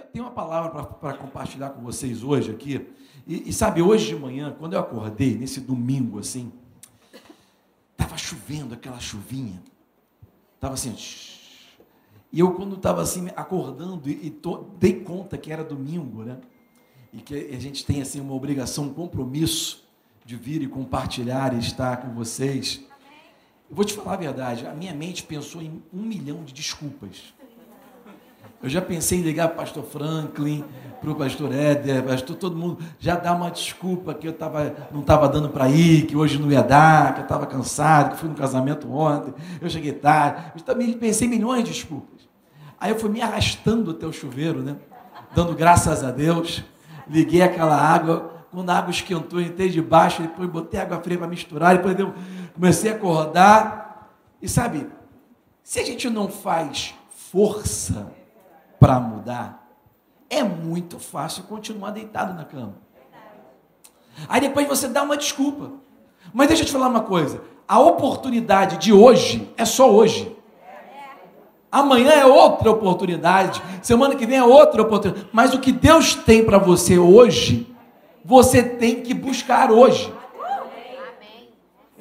tenho uma palavra para compartilhar com vocês hoje aqui. E, e, sabe, hoje de manhã, quando eu acordei, nesse domingo assim, estava chovendo aquela chuvinha. Estava assim. E eu, quando estava assim, acordando, e, e tô, dei conta que era domingo, né? E que a gente tem assim uma obrigação, um compromisso de vir e compartilhar e estar com vocês. Eu vou te falar a verdade, a minha mente pensou em um milhão de desculpas. Eu já pensei em ligar para o pastor Franklin, para o pastor Éder, pastor, todo mundo já dá uma desculpa que eu tava, não estava dando para ir, que hoje não ia dar, que eu estava cansado, que fui no casamento ontem, eu cheguei tarde. Eu também pensei milhões de desculpas. Aí eu fui me arrastando até o chuveiro, né? dando graças a Deus. Liguei aquela água, quando a água esquentou, entrei debaixo, depois botei água fria para misturar, depois eu comecei a acordar. E sabe, se a gente não faz força para mudar, é muito fácil continuar deitado na cama. Aí depois você dá uma desculpa. Mas deixa eu te falar uma coisa: a oportunidade de hoje é só hoje. Amanhã é outra oportunidade, semana que vem é outra oportunidade. Mas o que Deus tem para você hoje, você tem que buscar hoje.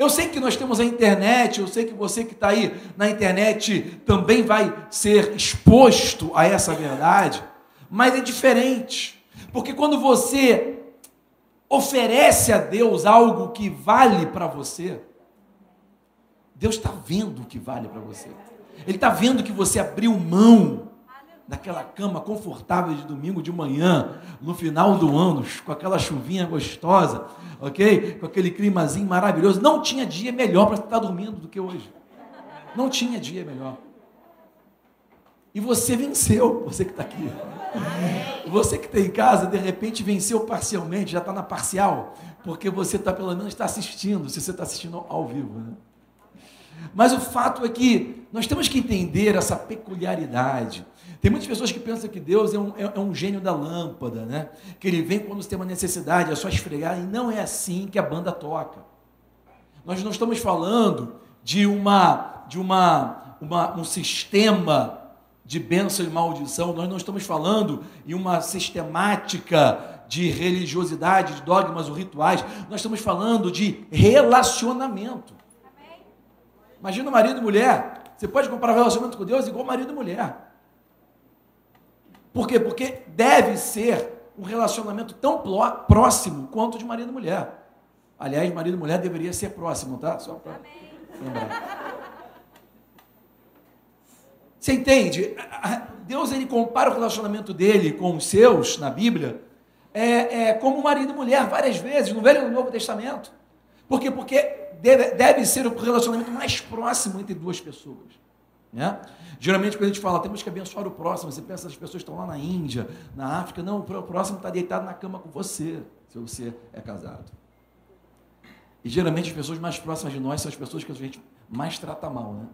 Eu sei que nós temos a internet, eu sei que você que está aí na internet também vai ser exposto a essa verdade, mas é diferente, porque quando você oferece a Deus algo que vale para você, Deus está vendo o que vale para você, Ele está vendo que você abriu mão naquela cama confortável de domingo de manhã, no final do ano, com aquela chuvinha gostosa, ok? Com aquele climazinho maravilhoso. Não tinha dia melhor para estar dormindo do que hoje. Não tinha dia melhor. E você venceu, você que está aqui. Você que está em casa, de repente venceu parcialmente, já está na parcial, porque você está pelo menos está assistindo, se você está assistindo ao vivo. Né? Mas o fato é que nós temos que entender essa peculiaridade tem muitas pessoas que pensam que Deus é um, é, é um gênio da lâmpada, né? Que ele vem quando você tem uma necessidade, é só esfregar, e não é assim que a banda toca. Nós não estamos falando de uma de uma, uma um sistema de bênção e maldição, nós não estamos falando em uma sistemática de religiosidade, de dogmas ou rituais, nós estamos falando de relacionamento. Imagina marido e mulher. Você pode comparar o relacionamento com Deus igual marido e mulher. Por quê? Porque deve ser um relacionamento tão próximo quanto de marido e mulher. Aliás, marido e mulher deveria ser próximo, tá? Só para lembrar. Você entende? Deus ele compara o relacionamento dele com os seus na Bíblia é, é como marido e mulher várias vezes no Velho e no Novo Testamento. Por quê? Porque deve, deve ser o relacionamento mais próximo entre duas pessoas. Né? Geralmente, quando a gente fala, temos que abençoar o próximo, você pensa, as pessoas estão lá na Índia, na África, não, o próximo está deitado na cama com você, se você é casado. E geralmente as pessoas mais próximas de nós são as pessoas que a gente mais trata mal, né?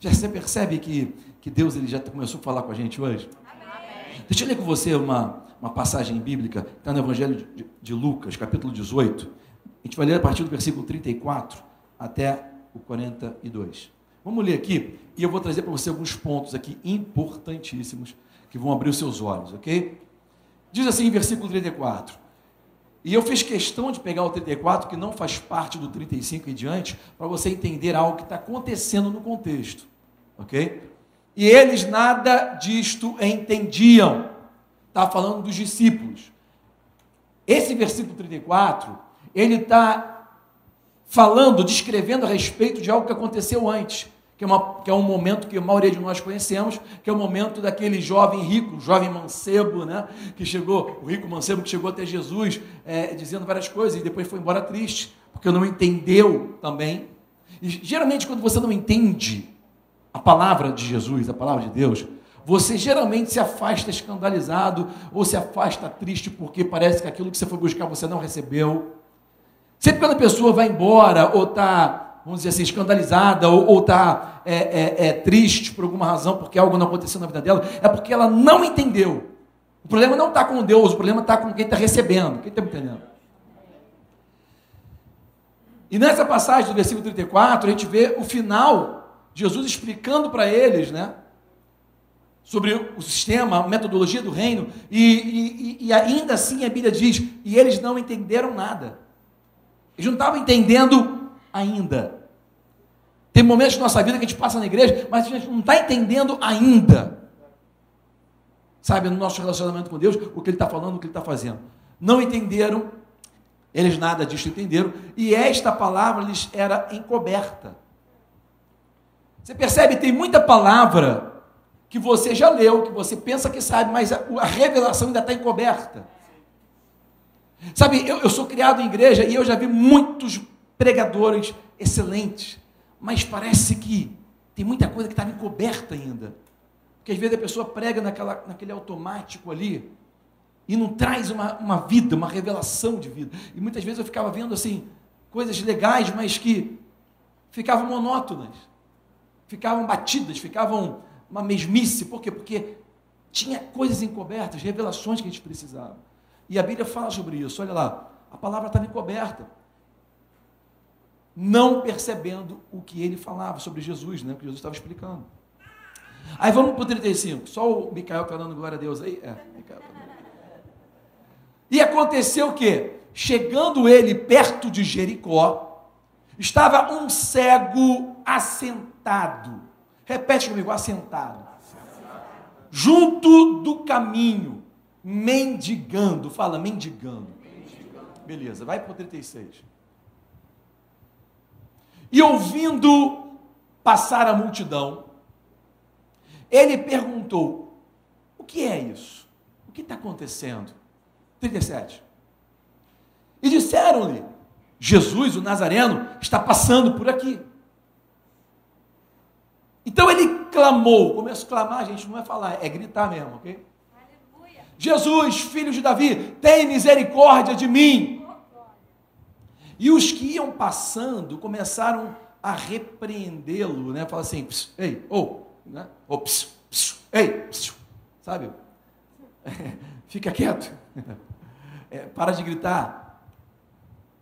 Você percebe que, que Deus ele já começou a falar com a gente hoje? Amém. Deixa eu ler com você uma, uma passagem bíblica, está no Evangelho de, de Lucas, capítulo 18. A gente vai ler a partir do versículo 34 até o 42. Vamos ler aqui e eu vou trazer para você alguns pontos aqui importantíssimos que vão abrir os seus olhos, ok? Diz assim em versículo 34. E eu fiz questão de pegar o 34, que não faz parte do 35 e diante, para você entender algo que está acontecendo no contexto, ok? E eles nada disto entendiam. Está falando dos discípulos. Esse versículo 34, ele está falando, descrevendo a respeito de algo que aconteceu antes que é, uma, que é um momento que a maioria de nós conhecemos, que é o momento daquele jovem rico, jovem mancebo, né? Que chegou, o rico mancebo que chegou até Jesus é, dizendo várias coisas e depois foi embora triste, porque não entendeu também. E geralmente, quando você não entende a palavra de Jesus, a palavra de Deus, você geralmente se afasta escandalizado ou se afasta triste porque parece que aquilo que você foi buscar você não recebeu. Sempre quando a pessoa vai embora ou está vamos dizer assim, escandalizada ou está é, é, é, triste por alguma razão, porque algo não aconteceu na vida dela, é porque ela não entendeu. O problema não está com Deus, o problema está com quem está recebendo. Quem está me entendendo? E nessa passagem do versículo 34, a gente vê o final, Jesus explicando para eles, né? sobre o sistema, a metodologia do reino, e, e, e ainda assim a Bíblia diz: e eles não entenderam nada. Eles não estavam entendendo ainda. Tem momentos da nossa vida que a gente passa na igreja, mas a gente não está entendendo ainda. Sabe, no nosso relacionamento com Deus, o que Ele está falando, o que Ele está fazendo. Não entenderam, eles nada disso entenderam, e esta palavra lhes era encoberta. Você percebe, tem muita palavra que você já leu, que você pensa que sabe, mas a, a revelação ainda está encoberta. Sabe, eu, eu sou criado em igreja e eu já vi muitos pregadores excelentes, mas parece que tem muita coisa que estava encoberta ainda. Porque às vezes a pessoa prega naquela, naquele automático ali e não traz uma, uma vida, uma revelação de vida. E muitas vezes eu ficava vendo assim, coisas legais, mas que ficavam monótonas, ficavam batidas, ficavam uma mesmice. Por quê? Porque tinha coisas encobertas, revelações que a gente precisava. E a Bíblia fala sobre isso. Olha lá, a palavra estava encoberta. Não percebendo o que ele falava sobre Jesus, né? O que Jesus estava explicando. Aí vamos para o 35. Só o Micael falando glória a Deus aí. É. E aconteceu o quê? Chegando ele perto de Jericó, estava um cego assentado. Repete comigo, assentado. Junto do caminho, mendigando. Fala, mendigando. Beleza, vai para o 36. E ouvindo passar a multidão, ele perguntou: O que é isso? O que está acontecendo? 37. E disseram-lhe: Jesus, o Nazareno, está passando por aqui. Então ele clamou. Começa a clamar, gente, não é falar, é gritar mesmo, ok? Jesus, filho de Davi, tem misericórdia de mim. E os que iam passando começaram a repreendê-lo, né? Fala assim, ei, ou, oh, né? Oh, ei, sabe? Fica quieto. É, para de gritar.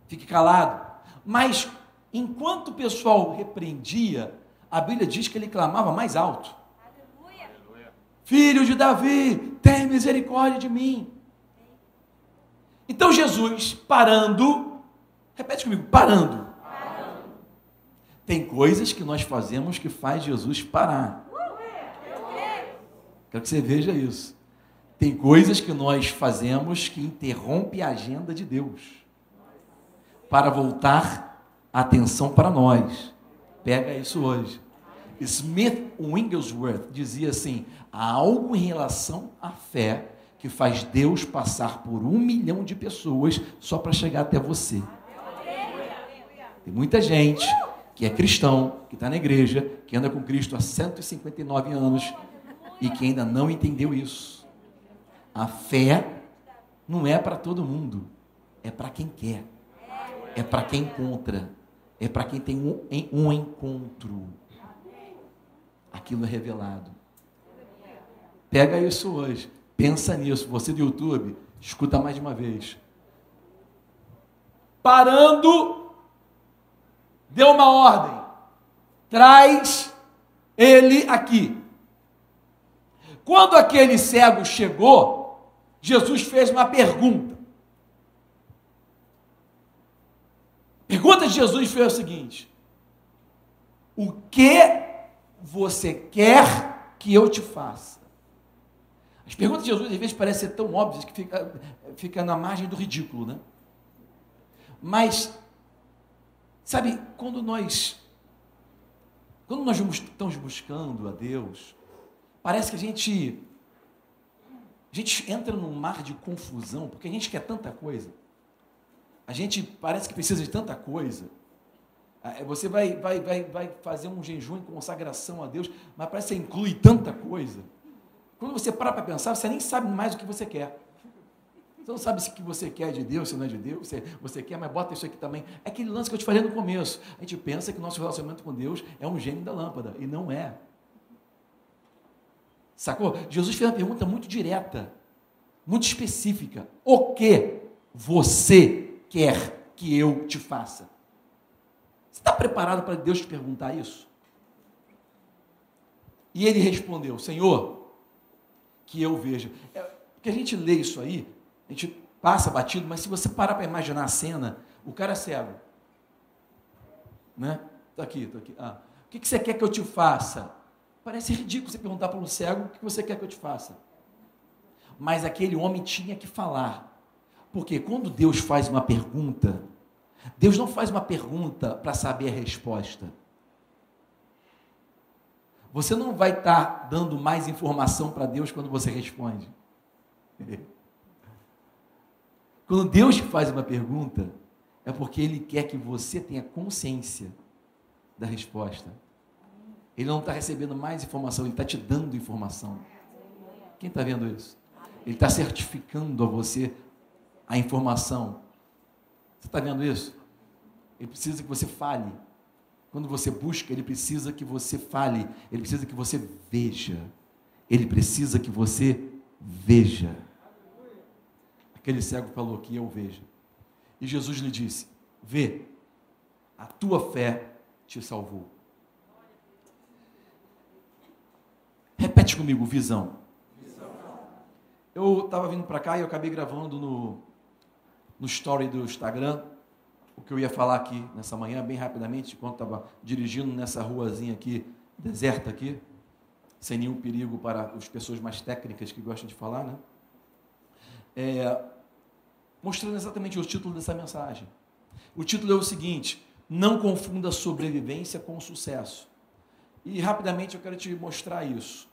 Fique calado. Mas enquanto o pessoal repreendia, a Bíblia diz que ele clamava mais alto. Filho de Davi, tem misericórdia de mim. Então Jesus, parando, repete comigo, parando. parando. Tem coisas que nós fazemos que faz Jesus parar. Quero que você veja isso. Tem coisas que nós fazemos que interrompe a agenda de Deus para voltar a atenção para nós. Pega isso hoje. Smith Wigglesworth dizia assim: há algo em relação à fé que faz Deus passar por um milhão de pessoas só para chegar até você. Tem muita gente que é cristão, que está na igreja, que anda com Cristo há 159 anos e que ainda não entendeu isso. A fé não é para todo mundo, é para quem quer, é para quem encontra, é para quem tem um, um encontro aquilo é revelado. Pega isso hoje, pensa nisso. Você do YouTube, escuta mais de uma vez. Parando, deu uma ordem. Traz ele aqui. Quando aquele cego chegou, Jesus fez uma pergunta. A pergunta de Jesus foi o seguinte: O que você quer que eu te faça? As perguntas de Jesus às vezes parecem ser tão óbvias que fica, fica na margem do ridículo, né? Mas, sabe, quando nós quando nós estamos buscando a Deus, parece que a gente a gente entra num mar de confusão, porque a gente quer tanta coisa. A gente parece que precisa de tanta coisa. Ah, é, você vai, vai, vai, vai fazer um jejum em consagração a Deus, mas parece que você inclui tanta coisa. Quando você para para pensar, você nem sabe mais o que você quer. Você não sabe se que você quer é de Deus, se não é de Deus, você, você quer, mas bota isso aqui também. É aquele lance que eu te falei no começo. A gente pensa que o nosso relacionamento com Deus é um gênio da lâmpada, e não é. Sacou? Jesus fez uma pergunta muito direta, muito específica. O que você quer que eu te faça? Preparado para Deus te perguntar isso? E ele respondeu: Senhor, que eu veja. É, porque a gente lê isso aí, a gente passa batido, mas se você parar para imaginar a cena, o cara é cego. Né? Está aqui, está aqui. Ah, o que, que você quer que eu te faça? Parece ridículo você perguntar para um cego o que você quer que eu te faça. Mas aquele homem tinha que falar. Porque quando Deus faz uma pergunta, Deus não faz uma pergunta para saber a resposta. Você não vai estar tá dando mais informação para Deus quando você responde. Quando Deus te faz uma pergunta, é porque Ele quer que você tenha consciência da resposta. Ele não está recebendo mais informação, Ele está te dando informação. Quem está vendo isso? Ele está certificando a você a informação. Você está vendo isso? Ele precisa que você fale. Quando você busca, ele precisa que você fale. Ele precisa que você veja. Ele precisa que você veja. Aquele cego falou que eu veja. E Jesus lhe disse: Vê, a tua fé te salvou. Repete comigo, visão. Eu estava vindo para cá e eu acabei gravando no, no story do Instagram o que eu ia falar aqui nessa manhã, bem rapidamente, enquanto estava dirigindo nessa ruazinha aqui, deserta aqui, sem nenhum perigo para as pessoas mais técnicas que gostam de falar, né? É, mostrando exatamente o título dessa mensagem. O título é o seguinte: Não confunda sobrevivência com sucesso. E rapidamente eu quero te mostrar isso.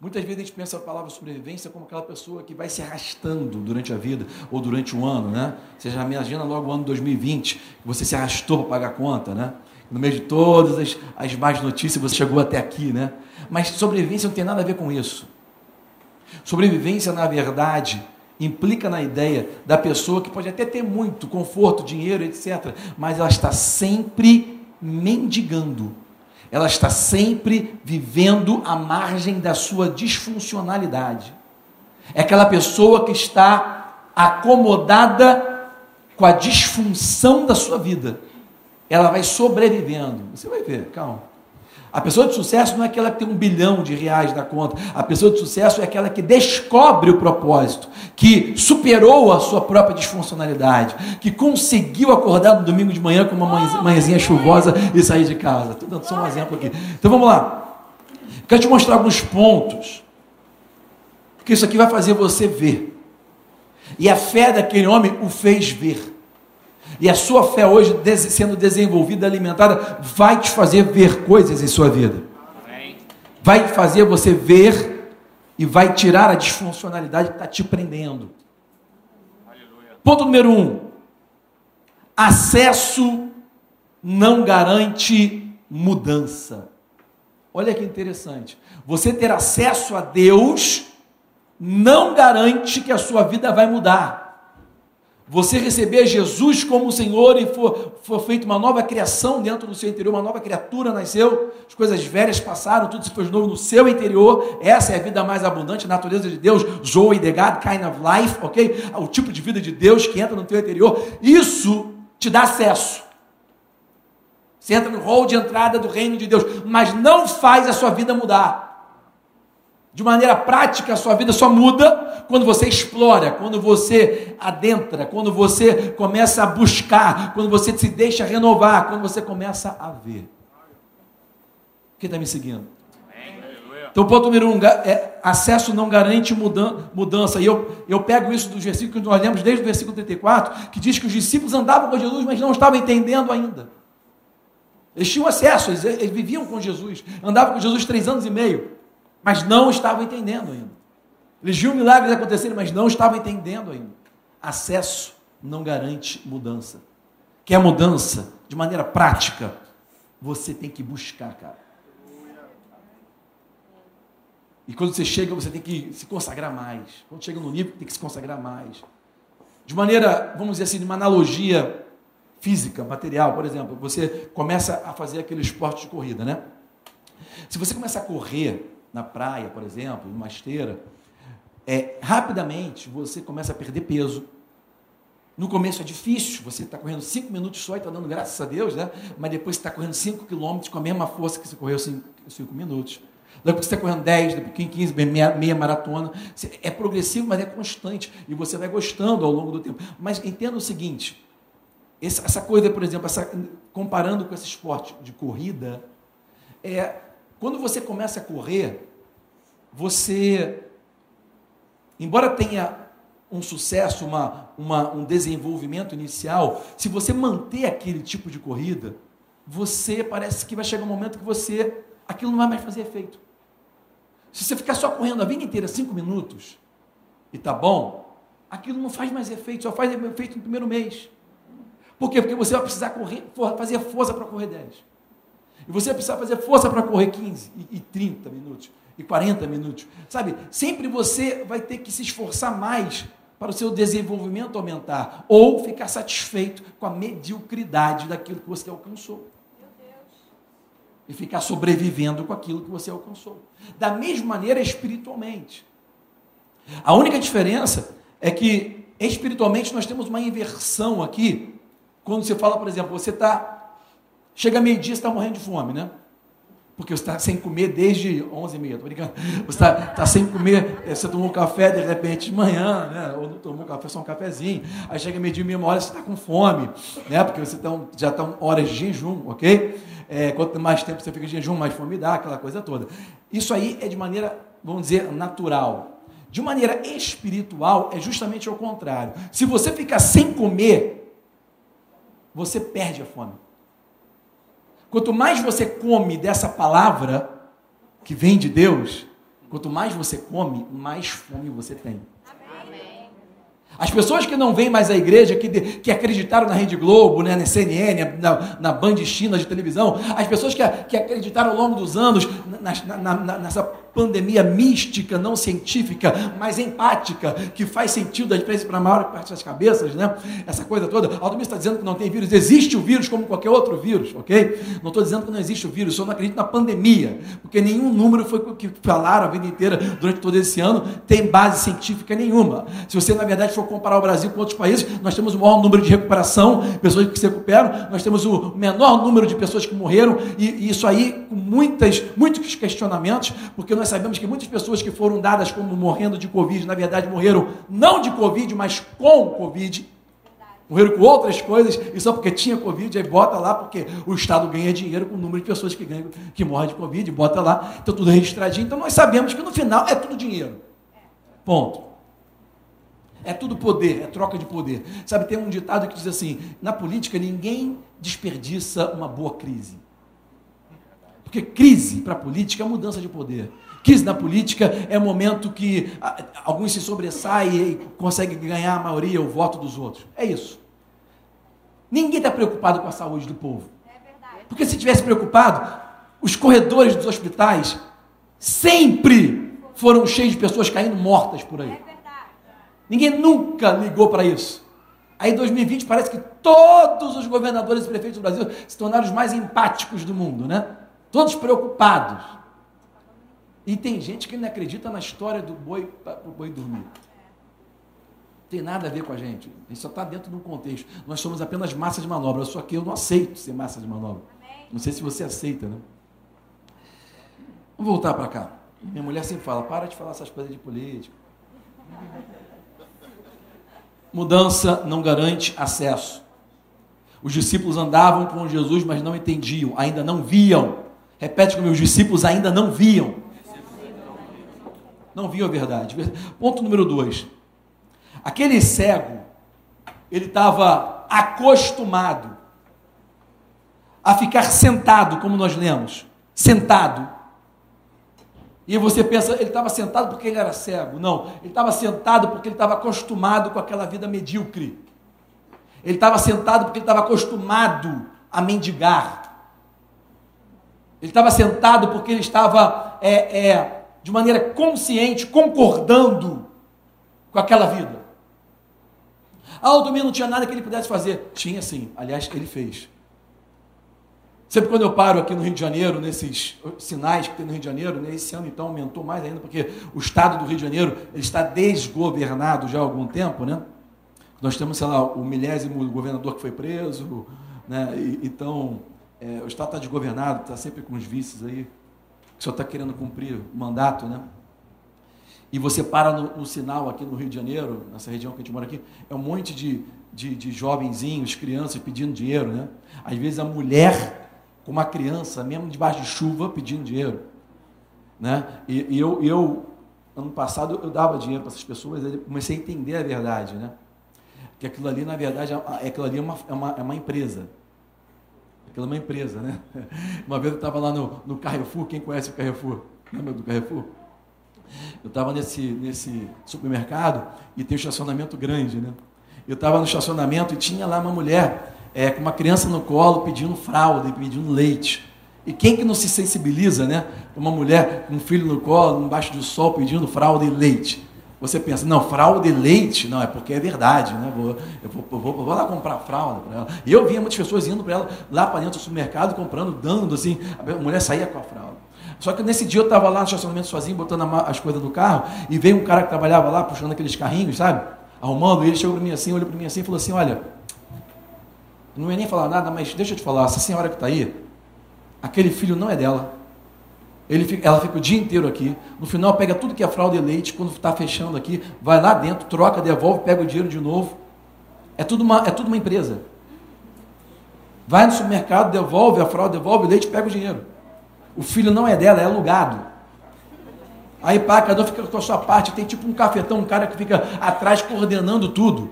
Muitas vezes a gente pensa a palavra sobrevivência como aquela pessoa que vai se arrastando durante a vida ou durante o ano, né? Você já imagina logo o ano 2020, que você se arrastou para pagar a conta, né? No meio de todas as, as más notícias, você chegou até aqui, né? Mas sobrevivência não tem nada a ver com isso. Sobrevivência, na verdade, implica na ideia da pessoa que pode até ter muito conforto, dinheiro, etc., mas ela está sempre mendigando ela está sempre vivendo à margem da sua disfuncionalidade. É aquela pessoa que está acomodada com a disfunção da sua vida. Ela vai sobrevivendo. Você vai ver, calma. A pessoa de sucesso não é aquela que tem um bilhão de reais na conta. A pessoa de sucesso é aquela que descobre o propósito, que superou a sua própria disfuncionalidade, que conseguiu acordar no domingo de manhã com uma manhãzinha chuvosa e sair de casa. Estou dando só um exemplo aqui. Então vamos lá. Quero te mostrar alguns pontos, porque isso aqui vai fazer você ver. E a fé daquele homem o fez ver. E a sua fé hoje sendo desenvolvida, alimentada, vai te fazer ver coisas em sua vida. Vai fazer você ver e vai tirar a disfuncionalidade que está te prendendo. Ponto número um: acesso não garante mudança. Olha que interessante. Você ter acesso a Deus não garante que a sua vida vai mudar você receber Jesus como Senhor e for, for feita uma nova criação dentro do seu interior, uma nova criatura nasceu, as coisas velhas passaram, tudo se fez novo no seu interior, essa é a vida mais abundante, a natureza de Deus, Zoe the God kind of life, ok? O tipo de vida de Deus que entra no teu interior, isso te dá acesso. Você entra no hall de entrada do reino de Deus, mas não faz a sua vida mudar. De maneira prática, a sua vida só muda quando você explora, quando você adentra, quando você começa a buscar, quando você se deixa renovar, quando você começa a ver. Quem está me seguindo? Então, ponto número um, é, acesso não garante mudança. E eu, eu pego isso dos versículos que nós lemos desde o versículo 34, que diz que os discípulos andavam com Jesus, mas não estavam entendendo ainda. Eles tinham acesso, eles, eles viviam com Jesus, andavam com Jesus três anos e meio mas não estavam entendendo ainda. Eles viam milagres acontecerem, mas não estavam entendendo ainda. Acesso não garante mudança. Quer mudança de maneira prática? Você tem que buscar, cara. E quando você chega, você tem que se consagrar mais. Quando chega no nível, tem que se consagrar mais. De maneira, vamos dizer assim, de uma analogia física, material, por exemplo, você começa a fazer aquele esporte de corrida, né? Se você começa a correr na praia, por exemplo, numa esteira, é, rapidamente você começa a perder peso. No começo é difícil, você está correndo 5 minutos só e está dando graças a Deus, né? Mas depois você está correndo 5 quilômetros com a mesma força que você correu 5 minutos. Pouco você está correndo 10, daqui a pouquinho 15, meia, meia maratona. É progressivo, mas é constante. E você vai gostando ao longo do tempo. Mas entenda o seguinte: essa coisa, por exemplo, essa, comparando com esse esporte de corrida, é quando você começa a correr, você, embora tenha um sucesso, uma, uma, um desenvolvimento inicial, se você manter aquele tipo de corrida, você parece que vai chegar um momento que você aquilo não vai mais fazer efeito. Se você ficar só correndo a vida inteira, cinco minutos, e tá bom, aquilo não faz mais efeito, só faz efeito no primeiro mês. Por quê? Porque você vai precisar correr, fazer força para correr 10. E você vai precisar fazer força para correr 15 e, e 30 minutos e 40 minutos. Sabe? Sempre você vai ter que se esforçar mais para o seu desenvolvimento aumentar ou ficar satisfeito com a mediocridade daquilo que você alcançou e ficar sobrevivendo com aquilo que você alcançou. Da mesma maneira, espiritualmente. A única diferença é que espiritualmente nós temos uma inversão aqui. Quando você fala, por exemplo, você está. Chega meio-dia, você está morrendo de fome, né? Porque você está sem comer desde 11h30, estou brincando. Você está tá sem comer, eh, você tomou um café de repente de manhã, né? ou não tomou um café, só um cafezinho. Aí chega meio-dia, meia hora, você está com fome, né? porque você tá, já está horas de jejum, ok? É, quanto mais tempo você fica de jejum, mais fome dá, aquela coisa toda. Isso aí é de maneira, vamos dizer, natural. De maneira espiritual, é justamente ao contrário. Se você ficar sem comer, você perde a fome. Quanto mais você come dessa palavra que vem de Deus, quanto mais você come, mais fome você tem. As pessoas que não vêm mais à igreja, que, que acreditaram na Rede Globo, né, na CNN, na, na Band China de televisão, as pessoas que, que acreditaram ao longo dos anos na, na, nessa pandemia mística, não científica, mas empática, que faz sentido, às vezes, para a maior parte das cabeças, né? Essa coisa toda. Aldomir está dizendo que não tem vírus. Existe o vírus como qualquer outro vírus, ok? Não estou dizendo que não existe o vírus, só não acredito na pandemia, porque nenhum número foi que falaram a vida inteira durante todo esse ano, tem base científica nenhuma. Se você, na verdade, for comparar o Brasil com outros países, nós temos o maior número de recuperação, pessoas que se recuperam, nós temos o menor número de pessoas que morreram, e, e isso aí com muitas, muitos questionamentos, porque nós sabemos que muitas pessoas que foram dadas como morrendo de Covid, na verdade morreram não de Covid, mas com Covid. Morreram com outras coisas, e só porque tinha Covid, aí bota lá, porque o Estado ganha dinheiro com o número de pessoas que, ganham, que morrem de Covid, bota lá, então tudo registradinho. Então nós sabemos que no final é tudo dinheiro. Ponto. É tudo poder, é troca de poder. Sabe, tem um ditado que diz assim: na política ninguém desperdiça uma boa crise. Porque crise para a política é mudança de poder. Crise na política é o momento que alguns se sobressaem e conseguem ganhar a maioria, o voto dos outros. É isso. Ninguém está preocupado com a saúde do povo. Porque se tivesse preocupado, os corredores dos hospitais sempre foram cheios de pessoas caindo mortas por aí. Ninguém nunca ligou para isso. Aí em 2020 parece que todos os governadores e prefeitos do Brasil se tornaram os mais empáticos do mundo, né? Todos preocupados. E tem gente que não acredita na história do boi para o boi dormir. Não tem nada a ver com a gente. Isso só está dentro de um contexto. Nós somos apenas massa de manobra. Só que eu não aceito ser massa de manobra. Não sei se você aceita, né? Vamos voltar para cá. Minha mulher sempre fala: para de falar essas coisas de política. Mudança não garante acesso. Os discípulos andavam com Jesus, mas não entendiam, ainda não viam. Repete comigo: os discípulos ainda não viam não viu a verdade. Ponto número dois. Aquele cego, ele estava acostumado a ficar sentado, como nós lemos, sentado. E você pensa, ele estava sentado porque ele era cego. Não, ele estava sentado porque ele estava acostumado com aquela vida medíocre. Ele estava sentado porque ele estava acostumado a mendigar. Ele estava sentado porque ele estava é, é, de maneira consciente, concordando com aquela vida. Ah, o domingo não tinha nada que ele pudesse fazer. Tinha sim, aliás, ele fez. Sempre quando eu paro aqui no Rio de Janeiro, nesses sinais que tem no Rio de Janeiro, né, esse ano então aumentou mais ainda, porque o estado do Rio de Janeiro ele está desgovernado já há algum tempo, né? Nós temos, sei lá, o milésimo governador que foi preso, né? E, então, é, o estado está desgovernado, está sempre com os vices aí que só está querendo cumprir o mandato, né? E você para no, no, sinal aqui no Rio de Janeiro, nessa região que a gente mora aqui, é um monte de, de, de jovenzinhos, crianças pedindo dinheiro, né? Às vezes a mulher com uma criança, mesmo debaixo de chuva, pedindo dinheiro. Né? E, e eu, eu, ano passado, eu dava dinheiro para essas pessoas, eu comecei a entender a verdade, né? Que aquilo ali, na verdade, é, aquilo ali é uma, é uma, é uma empresa. Aquilo é uma empresa, né? Uma vez eu estava lá no, no Carrefour, quem conhece o Carrefour? Lembra do Carrefour? Eu estava nesse, nesse supermercado e tem um estacionamento grande, né? Eu estava no estacionamento e tinha lá uma mulher é, com uma criança no colo pedindo fralda e pedindo leite. E quem que não se sensibiliza, né? Uma mulher com um filho no colo, embaixo do sol, pedindo fralda e leite. Você pensa, não, fralda e leite, não, é porque é verdade, né? Vou, eu, vou, vou, vou lá comprar fralda para ela. E eu via muitas pessoas indo para ela lá para dentro do supermercado, comprando, dando assim, a mulher saía com a fralda. Só que nesse dia eu estava lá no estacionamento sozinho, botando as coisas do carro, e veio um cara que trabalhava lá, puxando aqueles carrinhos, sabe? Arrumando, e ele chegou para mim assim, olhou para mim assim e falou assim: Olha, não ia nem falar nada, mas deixa eu te falar, essa senhora que está aí, aquele filho não é dela. Fica, ela fica o dia inteiro aqui. No final, pega tudo que é fralda e leite. Quando está fechando aqui, vai lá dentro, troca, devolve, pega o dinheiro de novo. É tudo uma, é tudo uma empresa. Vai no supermercado, devolve a fralda, devolve o leite, pega o dinheiro. O filho não é dela, é alugado. Aí pá, cada um fica com a sua parte. Tem tipo um cafetão, um cara que fica atrás coordenando tudo.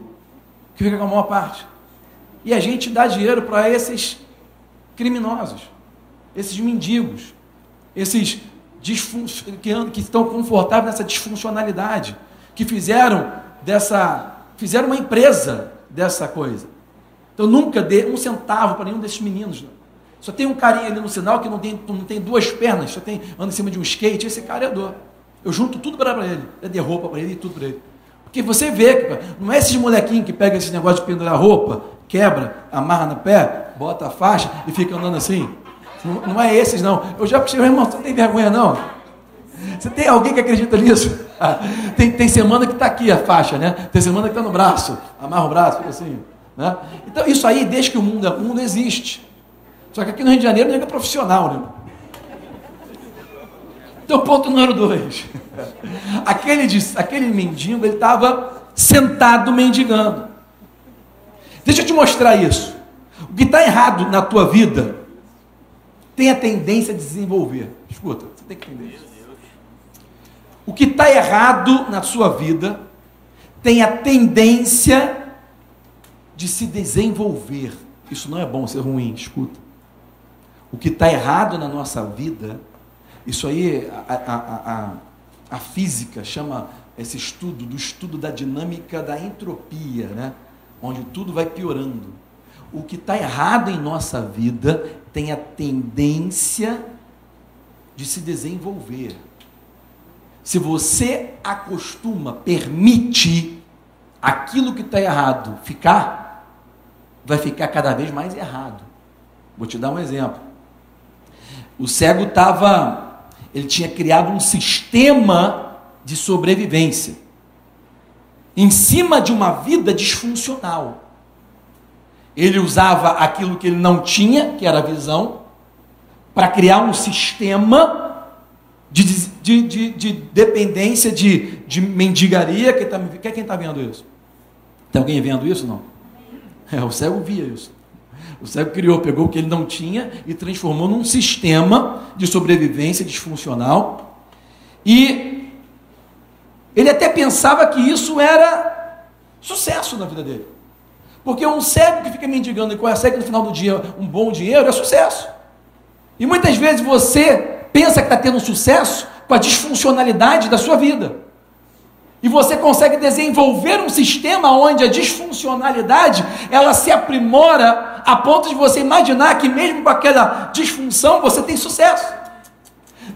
Que fica com a maior parte. E a gente dá dinheiro para esses criminosos, esses mendigos, esses que, que estão confortáveis nessa disfuncionalidade, que fizeram dessa, fizeram uma empresa dessa coisa. Então nunca dê um centavo para nenhum desses meninos. Não. Só tem um carinha ali no sinal que não tem, não tem duas pernas, só tem anda em cima de um skate, esse cara é dor. Eu junto tudo para ele, eu dei roupa para ele e tudo para ele. Porque você vê, não é esses molequinhos que pegam esse negócio de pendurar roupa, quebra, amarra no pé, bota a faixa e fica andando assim. Não, não é esses, não. Eu já puxei, meu irmão, você não tem vergonha, não? Você tem alguém que acredita nisso? tem, tem semana que está aqui a faixa, né? Tem semana que está no braço. Amarra o braço, fica assim. Né? Então, isso aí, desde que o mundo, o mundo existe. Só que aqui no Rio de Janeiro não é profissional, né? Então, ponto número dois. Aquele, aquele mendigo, ele estava sentado mendigando. Deixa eu te mostrar isso. O que está errado na tua vida tem a tendência a desenvolver. Escuta, você tem que entender isso. O que está errado na sua vida tem a tendência de se desenvolver. Isso não é bom ser ruim, escuta. O que está errado na nossa vida, isso aí a, a, a, a física chama esse estudo do estudo da dinâmica da entropia, né? Onde tudo vai piorando. O que está errado em nossa vida tem a tendência de se desenvolver. Se você acostuma, permite aquilo que está errado ficar, vai ficar cada vez mais errado. Vou te dar um exemplo. O cego estava, ele tinha criado um sistema de sobrevivência em cima de uma vida disfuncional. Ele usava aquilo que ele não tinha, que era a visão, para criar um sistema de, de, de, de dependência, de, de mendigaria. Quem tá, quer quem está vendo isso? Tem alguém vendo isso? Não? É, o cego via isso. O cego criou, pegou o que ele não tinha e transformou num sistema de sobrevivência disfuncional. E ele até pensava que isso era sucesso na vida dele. Porque um cego que fica mendigando e consegue no final do dia um bom dinheiro é sucesso. E muitas vezes você pensa que está tendo sucesso com a disfuncionalidade da sua vida. E você consegue desenvolver um sistema onde a disfuncionalidade ela se aprimora a ponto de você imaginar que mesmo com aquela disfunção você tem sucesso.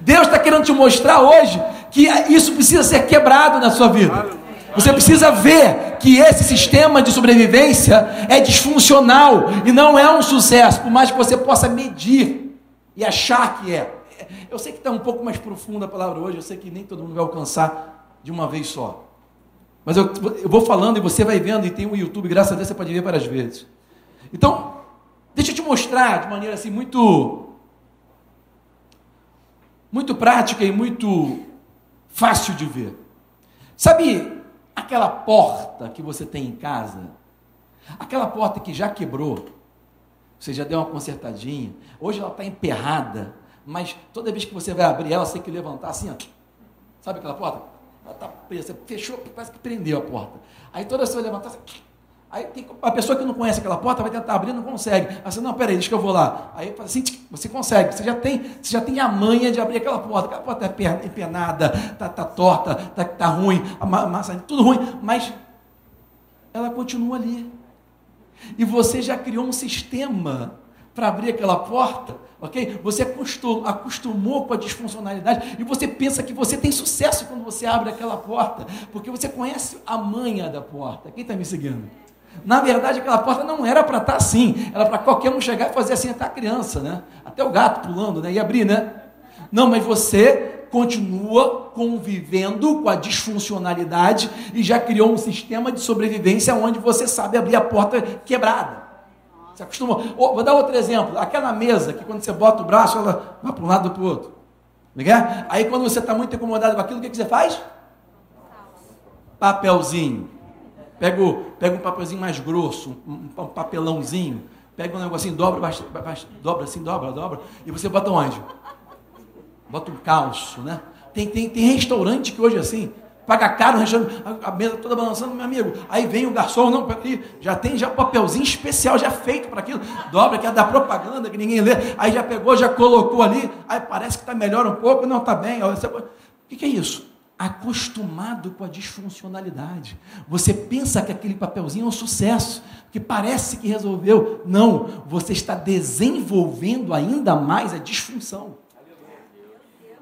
Deus está querendo te mostrar hoje que isso precisa ser quebrado na sua vida. Você precisa ver que esse sistema de sobrevivência é disfuncional e não é um sucesso, por mais que você possa medir e achar que é. Eu sei que está um pouco mais profunda a palavra hoje, eu sei que nem todo mundo vai alcançar de uma vez só. Mas eu, eu vou falando e você vai vendo, e tem o um YouTube, graças a Deus você pode ver várias vezes. Então, deixa eu te mostrar de maneira assim muito muito prática e muito fácil de ver. Sabe aquela porta que você tem em casa? Aquela porta que já quebrou, você já deu uma consertadinha, hoje ela está emperrada, mas toda vez que você vai abrir ela, você tem que levantar assim, ó. Sabe aquela porta? Ela está presa, fechou, parece que prendeu a porta. Aí toda vez que você vai levantar, assim, Aí a pessoa que não conhece aquela porta vai tentar abrir, não consegue. Você, não, peraí, deixa que eu vou lá. Aí assim, você consegue, você já tem, você já tem a manha de abrir aquela porta. Aquela porta é empenada, está tá torta, está tá ruim, a massa, tudo ruim, mas ela continua ali. E você já criou um sistema para abrir aquela porta, ok? Você acostumou, acostumou com a disfuncionalidade e você pensa que você tem sucesso quando você abre aquela porta, porque você conhece a manha da porta. Quem está me seguindo? Na verdade, aquela porta não era para estar tá assim, era para qualquer um chegar e fazer assim até a criança, né? Até o gato pulando, né? E abrir, né? Não, mas você continua convivendo com a disfuncionalidade e já criou um sistema de sobrevivência onde você sabe abrir a porta quebrada. Você acostumou. Oh, vou dar outro exemplo. Aquela mesa que quando você bota o braço, ela vai para um lado para o outro. É? Aí quando você está muito incomodado com aquilo, o que, que você faz? Papelzinho. Pega, um papelzinho mais grosso, um, papelãozinho, pega um negocinho, dobra, dobra assim, dobra, dobra, e você bota onde? Bota um calço, né? Tem, tem, tem restaurante que hoje é assim, paga caro, a, a mesa toda balançando, meu amigo. Aí vem o garçom, não, peraí, já tem já papelzinho especial, já feito para aquilo, dobra, que é da propaganda, que ninguém lê. Aí já pegou, já colocou ali, aí parece que está melhor um pouco, não, está bem. O que, que é isso? Acostumado com a disfuncionalidade. Você pensa que aquele papelzinho é um sucesso, que parece que resolveu. Não, você está desenvolvendo ainda mais a disfunção.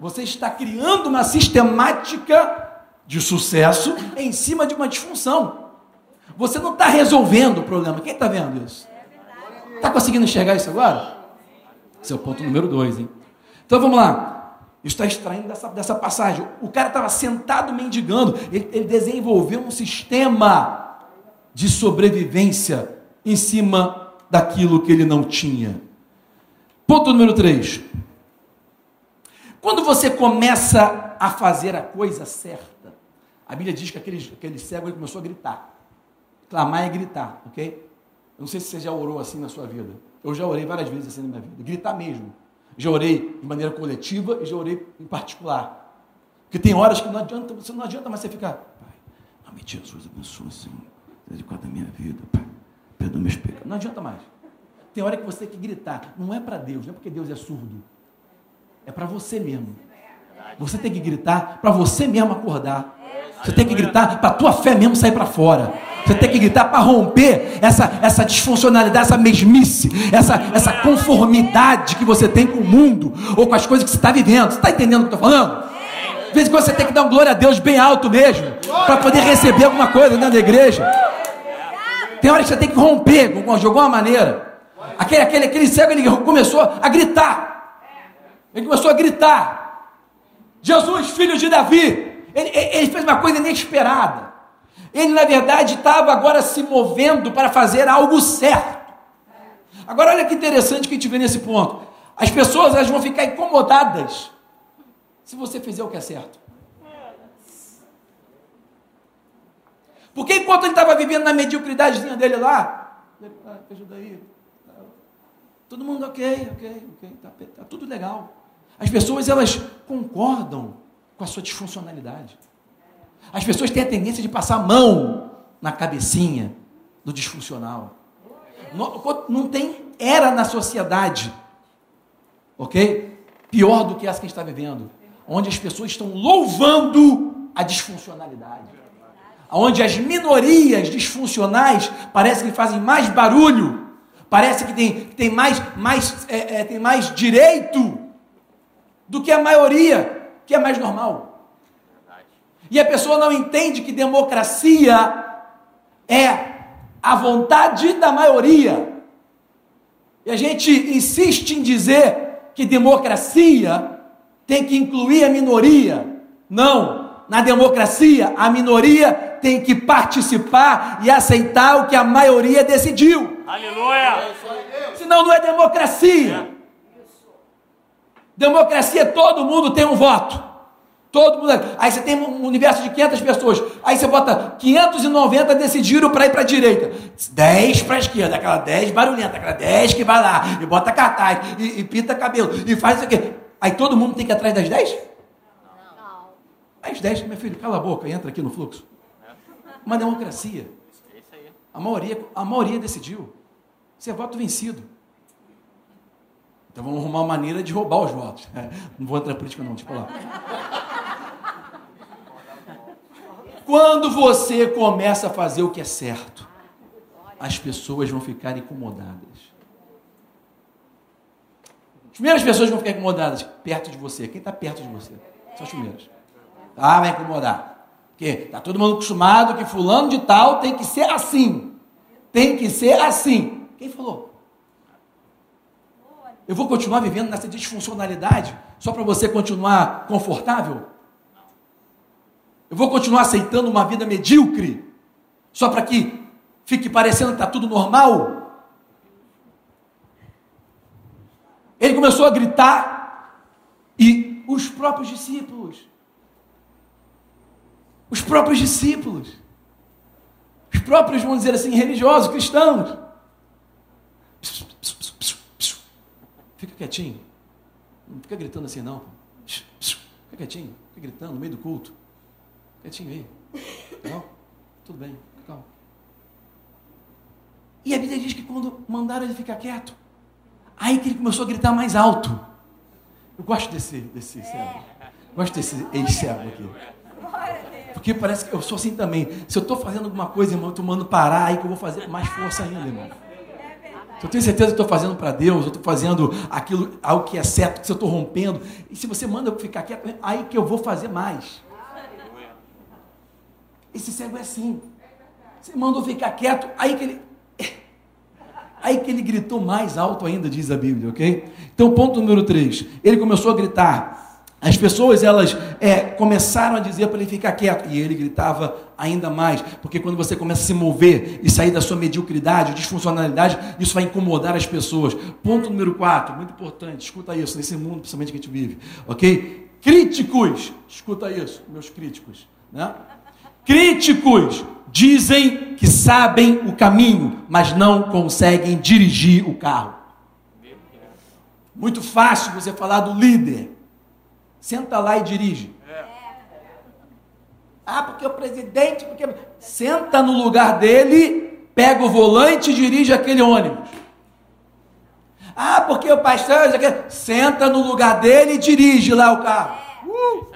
Você está criando uma sistemática de sucesso em cima de uma disfunção. Você não está resolvendo o problema. Quem está vendo isso? Está conseguindo enxergar isso agora? Esse é o ponto número dois, hein? Então vamos lá está extraindo dessa, dessa passagem. O cara estava sentado mendigando, ele, ele desenvolveu um sistema de sobrevivência em cima daquilo que ele não tinha. Ponto número 3. Quando você começa a fazer a coisa certa, a Bíblia diz que aquele, aquele cego ele começou a gritar. Clamar é gritar, ok? Eu não sei se você já orou assim na sua vida. Eu já orei várias vezes assim na minha vida. Gritar mesmo. Já orei de maneira coletiva e já orei em particular. Porque tem horas que não adianta, você não adianta mais você ficar, Pai, nome de Jesus, abençoa, Senhor, dedicado a minha vida, Pai, perdoa meus pecados. Não adianta mais. Tem hora que você tem que gritar. Não é para Deus, não é porque Deus é surdo. É para você mesmo. Você tem que gritar para você mesmo acordar. Você tem que gritar para a tua fé mesmo sair para fora. Você tem que gritar para romper essa, essa disfuncionalidade, essa mesmice, essa, essa conformidade que você tem com o mundo ou com as coisas que você está vivendo. Você está entendendo o que eu estou falando? De vez em quando você tem que dar um glória a Deus bem alto mesmo, para poder receber alguma coisa dentro da igreja. Tem hora que você tem que romper de alguma maneira. Aquele, aquele, aquele cego ele começou a gritar. Ele começou a gritar. Jesus, filho de Davi. Ele, ele fez uma coisa inesperada. Ele, na verdade, estava agora se movendo para fazer algo certo. Agora, olha que interessante que a gente vê nesse ponto. As pessoas elas vão ficar incomodadas se você fizer o que é certo. Porque enquanto ele estava vivendo na mediocridade dele lá, ajuda aí. Todo mundo ok, ok, ok, tá, tá tudo legal. As pessoas elas concordam com a sua disfuncionalidade. As pessoas têm a tendência de passar a mão na cabecinha do disfuncional. Não, não tem era na sociedade, ok? Pior do que essa que a gente está vivendo, onde as pessoas estão louvando a disfuncionalidade, onde as minorias disfuncionais parecem que fazem mais barulho, parece que tem, tem, mais, mais, é, é, tem mais direito do que a maioria, que é mais normal. E a pessoa não entende que democracia é a vontade da maioria. E a gente insiste em dizer que democracia tem que incluir a minoria. Não, na democracia a minoria tem que participar e aceitar o que a maioria decidiu. Aleluia! Senão não é democracia. Democracia, todo mundo tem um voto. Todo mundo. Aí você tem um universo de 500 pessoas. Aí você bota 590 decidiram para ir para a direita. 10 para a esquerda. Aquela 10 barulhenta. Aquela 10 que vai lá. E bota cartaz. E, e pinta cabelo. E faz isso aqui. Aí todo mundo tem que ir atrás das 10? Não. As 10, meu filho, cala a boca. Entra aqui no fluxo. Uma democracia. A maioria, a maioria decidiu. Você é voto vencido. Então vamos arrumar uma maneira de roubar os votos. É, não vou entrar em política, não, tipo lá. Quando você começa a fazer o que é certo, as pessoas vão ficar incomodadas. As primeiras pessoas vão ficar incomodadas perto de você. Quem está perto de você? São as primeiras. Ah, vai incomodar. Porque está todo mundo acostumado que fulano de tal tem que ser assim. Tem que ser assim. Quem falou? Eu vou continuar vivendo nessa disfuncionalidade só para você continuar confortável? Eu vou continuar aceitando uma vida medíocre só para que fique parecendo que está tudo normal? Ele começou a gritar e os próprios discípulos, os próprios discípulos, os próprios, vamos dizer assim, religiosos, cristãos, fica quietinho, não fica gritando assim não, fica quietinho, fica gritando no meio do culto. Quietinho aí. Não? Tudo bem, calma. E a Bíblia diz que quando mandaram ele ficar quieto, aí que ele começou a gritar mais alto. Eu gosto desse, desse cego. Gosto desse ex-cego aqui. Porque parece que eu sou assim também. Se eu estou fazendo alguma coisa, irmão, eu estou mandando parar, aí que eu vou fazer mais força ainda, irmão. Se eu tenho certeza que estou fazendo para Deus, eu estou fazendo aquilo, algo que é certo, que eu estou rompendo. E se você manda eu ficar quieto, aí que eu vou fazer mais. Esse cego é assim. Você mandou ficar quieto, aí que ele. Aí que ele gritou mais alto ainda, diz a Bíblia, ok? Então, ponto número 3. Ele começou a gritar. As pessoas, elas é, começaram a dizer para ele ficar quieto. E ele gritava ainda mais. Porque quando você começa a se mover e sair da sua mediocridade, disfuncionalidade, isso vai incomodar as pessoas. Ponto número 4, muito importante. Escuta isso, nesse mundo, principalmente que a gente vive, ok? Críticos. Escuta isso, meus críticos. Né? Críticos dizem que sabem o caminho, mas não conseguem dirigir o carro. Muito fácil você falar do líder. Senta lá e dirige. Ah, porque o presidente, porque senta no lugar dele, pega o volante e dirige aquele ônibus. Ah, porque o pastor, senta no lugar dele e dirige lá o carro. Uh,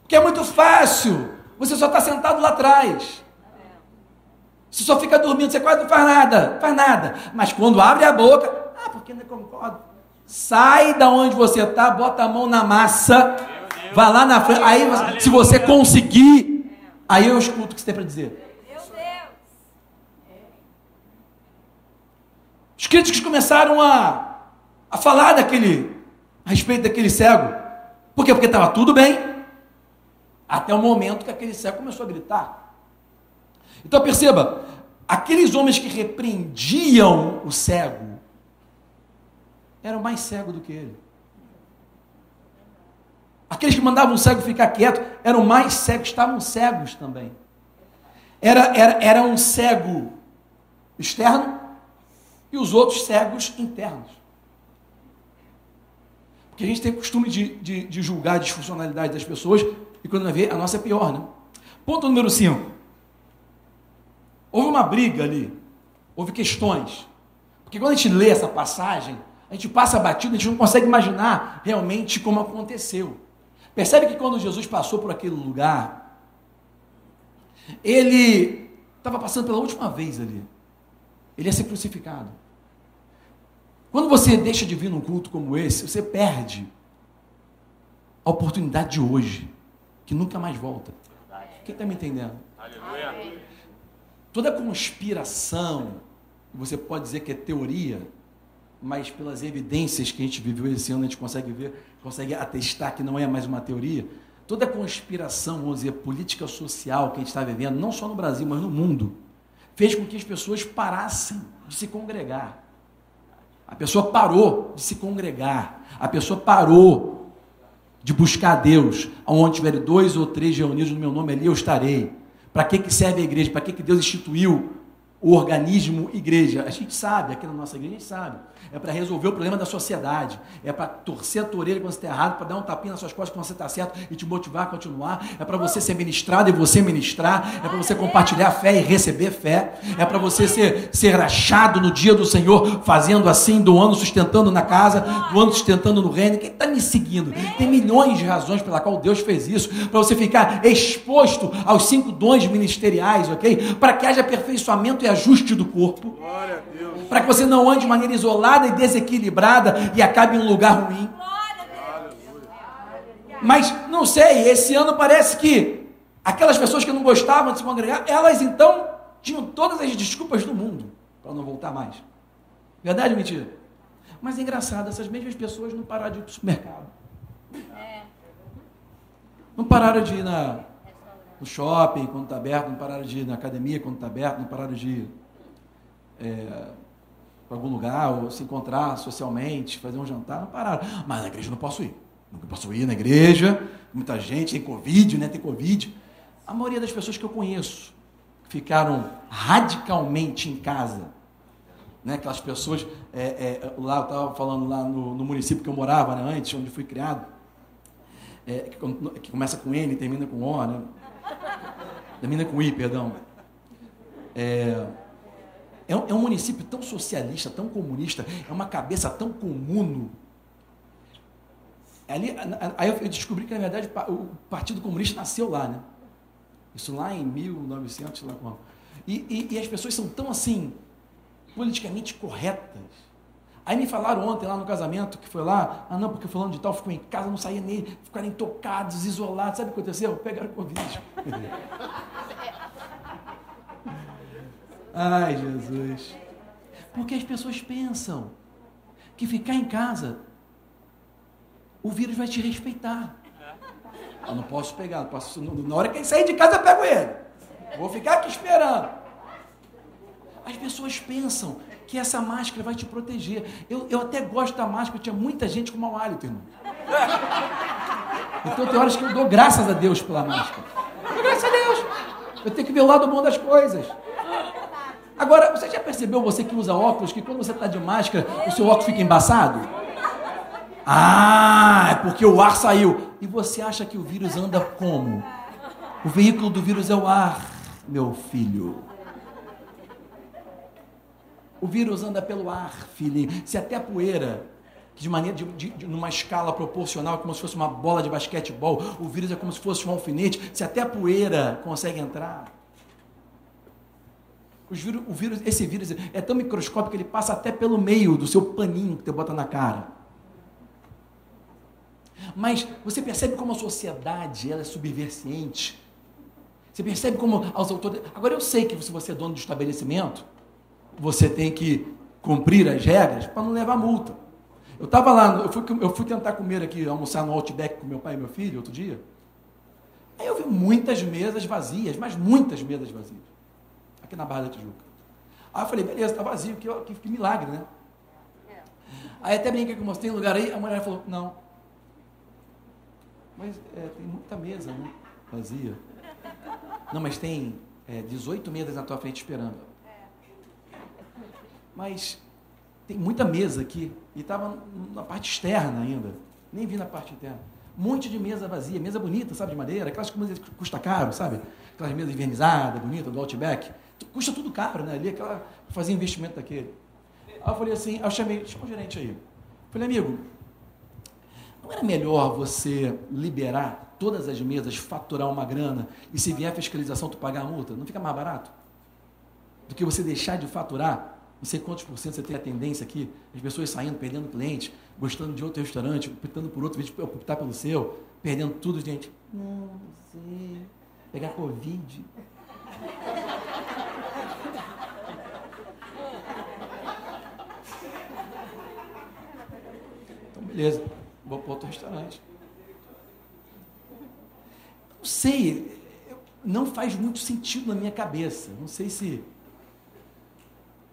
porque é muito fácil. Você só está sentado lá atrás. Você só fica dormindo, você quase não faz nada, faz nada. Mas quando abre a boca, ah, porque não concordo. Sai da onde você está, bota a mão na massa, vai lá na frente. Aí, se você conseguir, aí eu escuto o que você tem para dizer. Os críticos começaram a, a falar daquele, a respeito daquele cego. Por quê? Porque estava tudo bem. Até o momento que aquele cego começou a gritar. Então perceba, aqueles homens que repreendiam o cego eram mais cegos do que ele. Aqueles que mandavam o cego ficar quieto eram mais cegos, estavam cegos também. Era, era, era um cego externo e os outros cegos internos. Porque a gente tem costume de, de, de julgar a disfuncionalidade das pessoas e quando vai ver, a nossa é pior, né? Ponto número 5. Houve uma briga ali, houve questões. Porque quando a gente lê essa passagem, a gente passa batido, a gente não consegue imaginar realmente como aconteceu. Percebe que quando Jesus passou por aquele lugar, ele estava passando pela última vez ali. Ele ia ser crucificado. Quando você deixa de vir num culto como esse, você perde a oportunidade de hoje que nunca mais volta. Quem está me entendendo? Aleluia. Toda conspiração, você pode dizer que é teoria, mas pelas evidências que a gente viveu esse ano, a gente consegue ver, consegue atestar que não é mais uma teoria. Toda conspiração, vamos dizer, política social que a gente está vivendo, não só no Brasil, mas no mundo, fez com que as pessoas parassem de se congregar. A pessoa parou de se congregar. A pessoa parou de buscar a Deus. Onde tiver dois ou três reunidos no meu nome, ali eu estarei. Para que, que serve a igreja? Para que, que Deus instituiu o organismo igreja? A gente sabe, aqui na nossa igreja a gente sabe é para resolver o problema da sociedade, é para torcer a tua orelha quando você está errado, para dar um tapinha nas suas costas quando você está certo e te motivar a continuar, é para você ser ministrado e você ministrar, é para você compartilhar fé e receber fé, é para você ser, ser achado no dia do Senhor, fazendo assim, doando, sustentando na casa, doando, sustentando no reino. Quem está me seguindo? Tem milhões de razões pela qual Deus fez isso, para você ficar exposto aos cinco dons ministeriais, ok? Para que haja aperfeiçoamento e ajuste do corpo. Para que você não ande de maneira isolada e desequilibrada e acabe em um lugar ruim. Mas não sei, esse ano parece que aquelas pessoas que não gostavam de se congregar, elas então tinham todas as desculpas do mundo para não voltar mais. Verdade ou mentira? Mas é engraçado, essas mesmas pessoas não pararam de ir para o supermercado. Não pararam de ir na, no shopping quando está aberto, não pararam de ir na academia quando está aberto, não pararam de ir é, para algum lugar, ou se encontrar socialmente, fazer um jantar, não pararam. Mas na igreja não posso ir. Não posso ir na igreja, muita gente, tem Covid, né? Tem Covid. A maioria das pessoas que eu conheço ficaram radicalmente em casa. Né? Aquelas pessoas, é, é, lá eu estava falando lá no, no, município que eu morava, né? antes, onde fui criado, é, que, que, começa com N e termina com O, né? Termina com I, perdão. É, é um, é um município tão socialista, tão comunista, é uma cabeça tão comum. Ali, aí eu descobri que, na verdade, o Partido Comunista nasceu lá, né? Isso lá em 1900, lá com e, e, e as pessoas são tão, assim, politicamente corretas. Aí me falaram ontem lá no casamento, que foi lá, ah não, porque falando de tal ficou em casa, não saía nele, ficaram intocados, isolados. Sabe o que aconteceu? Pegaram Covid. Ai, Jesus. Porque as pessoas pensam que ficar em casa, o vírus vai te respeitar. Eu não posso pegar, não posso, na hora que ele sair de casa, eu pego ele. Vou ficar aqui esperando. As pessoas pensam que essa máscara vai te proteger. Eu, eu até gosto da máscara, tinha muita gente com mau hálito, irmão. Então tem horas que eu dou graças a Deus pela máscara. Graças a Deus. Eu tenho que ver o lado bom das coisas. Agora, você já percebeu, você que usa óculos, que quando você está de máscara, o seu óculos fica embaçado? Ah, é porque o ar saiu. E você acha que o vírus anda como? O veículo do vírus é o ar, meu filho. O vírus anda pelo ar, filhinho. Se até a poeira, de maneira de, de, de, numa escala proporcional, como se fosse uma bola de basquetebol, o vírus é como se fosse um alfinete. Se até a poeira consegue entrar, Vírus, o vírus, esse vírus é tão microscópico que ele passa até pelo meio do seu paninho que você bota na cara. Mas você percebe como a sociedade ela é subversiente. Você percebe como as autoridades. Agora eu sei que se você é dono de estabelecimento, você tem que cumprir as regras para não levar multa. Eu estava lá, eu fui, eu fui tentar comer aqui, almoçar no Outback com meu pai e meu filho outro dia. Aí eu vi muitas mesas vazias, mas muitas mesas vazias aqui na Barra da Tijuca. Aí eu falei, beleza, está vazio, que, que, que, milagre, né? É. Aí até brinquei com o moço, tem lugar aí? A mulher falou, não. Mas é, tem muita mesa, né? Vazia. Não, mas tem é, 18 mesas na tua frente esperando. Mas tem muita mesa aqui. E estava na parte externa ainda. Nem vi na parte interna. Um monte de mesa vazia, mesa bonita, sabe, de madeira, aquelas que custa caro, sabe? Aquelas mesas envernizadas, bonitas, do Outback. Custa tudo caro, né? Ali aquela, fazer investimento daquele. Aí eu falei assim, eu chamei, chama o gerente aí. Falei, amigo, não era melhor você liberar todas as mesas, faturar uma grana e se vier a fiscalização tu pagar a multa? Não fica mais barato? Do que você deixar de faturar, não sei quantos por cento você tem a tendência aqui, as pessoas saindo, perdendo cliente, gostando de outro restaurante, optando por outro, vez optar pelo seu, perdendo tudo, gente. Não, não sei. Pegar Covid. Beleza, vou para outro restaurante. Não sei, não faz muito sentido na minha cabeça. Não sei se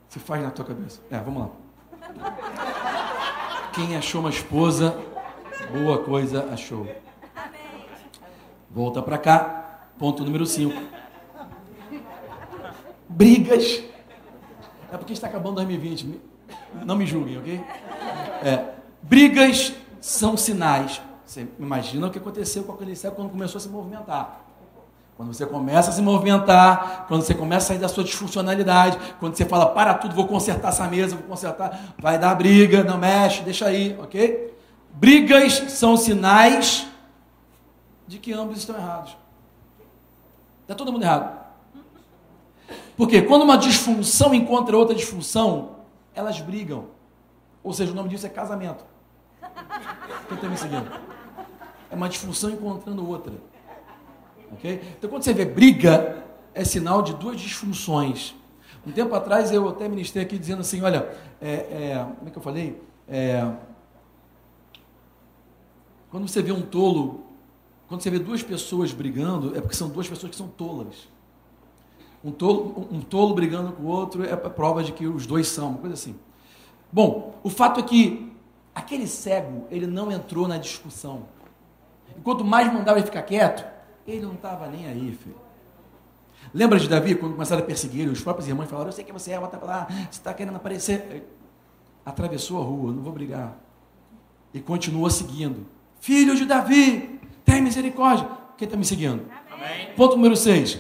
se faz na tua cabeça. É, vamos lá. Quem achou uma esposa, boa coisa achou. Volta para cá, ponto número 5. Brigas. É porque está acabando 2020. Não me julguem, ok? É, brigas são sinais. Você imagina o que aconteceu com aquele céu quando começou a se movimentar. Quando você começa a se movimentar, quando você começa a sair da sua disfuncionalidade, quando você fala, para tudo, vou consertar essa mesa, vou consertar, vai dar briga, não mexe, deixa aí, ok? Brigas são sinais de que ambos estão errados. Está todo mundo errado. Porque quando uma disfunção encontra outra disfunção, elas brigam. Ou seja, o nome disso é casamento. Quem está me seguindo? É uma disfunção encontrando outra. Então, quando você vê briga, é sinal de duas disfunções. Um tempo atrás, eu até ministrei aqui dizendo assim: olha, é, é, como é que eu falei? É, quando você vê um tolo, quando você vê duas pessoas brigando, é porque são duas pessoas que são tolas. Um tolo, um tolo brigando com o outro é prova de que os dois são, uma coisa assim. Bom, o fato é que aquele cego, ele não entrou na discussão. Enquanto mais mandava ele ficar quieto, ele não estava nem aí, filho. Lembra de Davi, quando começaram a perseguir ele, os próprios irmãos falaram, eu sei que você é, bota lá, você está querendo aparecer. Atravessou a rua, não vou brigar. E continua seguindo. Filho de Davi, tem misericórdia. Quem está me seguindo? Amém. Ponto número 6.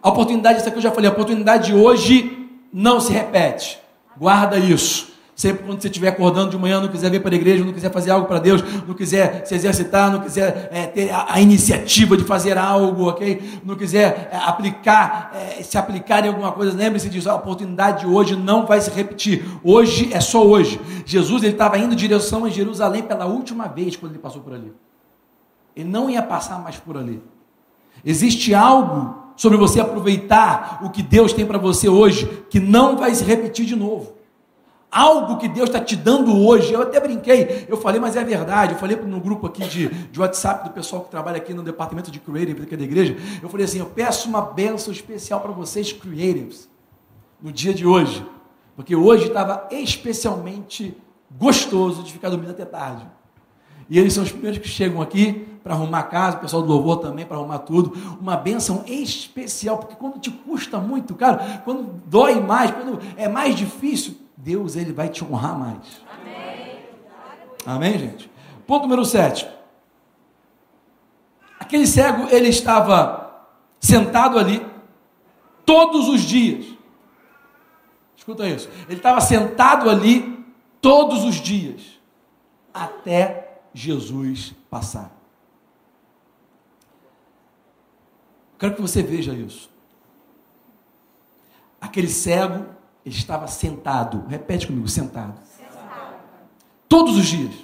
A oportunidade, isso aqui eu já falei, a oportunidade de hoje não se repete. Guarda isso. Sempre quando você estiver acordando de manhã, não quiser vir para a igreja, não quiser fazer algo para Deus, não quiser se exercitar, não quiser é, ter a, a, iniciativa de fazer algo, ok? Não quiser é, aplicar, é, se aplicar em alguma coisa, lembre-se disso, a oportunidade de hoje não vai se repetir. Hoje é só hoje. Jesus ele estava indo em direção a Jerusalém pela última vez quando ele passou por ali. Ele não ia passar mais por ali. Existe algo sobre você aproveitar o que Deus tem para você hoje que não vai se repetir de novo algo que Deus está te dando hoje. Eu até brinquei, eu falei, mas é verdade. Eu falei no grupo aqui de, de WhatsApp do pessoal que trabalha aqui no departamento de Creative aqui da igreja. Eu falei assim: eu peço uma bênção especial para vocês, Creatives, no dia de hoje. Porque hoje estava especialmente gostoso de ficar dormindo até tarde. E eles são os primeiros que chegam aqui para arrumar a casa, o pessoal do louvor também para arrumar tudo. Uma bênção especial, porque quando te custa muito, cara, quando dói mais, quando é mais difícil, Deus ele vai te honrar mais. Amém, Amém gente? Ponto número 7. Aquele cego, ele estava sentado ali todos os dias. Escuta isso. Ele estava sentado ali todos os dias até Jesus passar. Quero que você veja isso. Aquele cego ele estava sentado. Repete comigo, sentado. sentado. Todos os dias.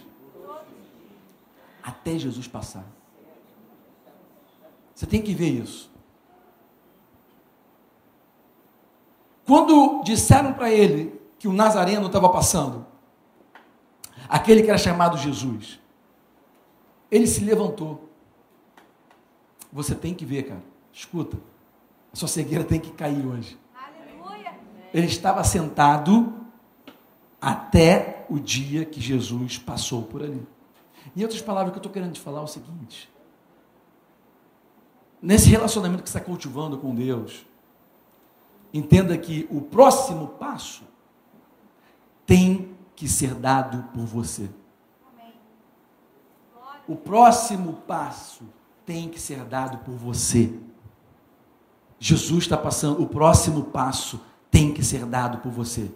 Até Jesus passar. Você tem que ver isso. Quando disseram para ele que o Nazareno estava passando, aquele que era chamado Jesus, ele se levantou. Você tem que ver, cara. Escuta. A sua cegueira tem que cair hoje ele estava sentado até o dia que Jesus passou por ali. Em outras palavras, o que eu estou querendo te falar é o seguinte: nesse relacionamento que você está cultivando com Deus, entenda que o próximo passo tem que ser dado por você. O próximo passo tem que ser dado por você. Jesus está passando, o próximo passo tem que ser dado por você.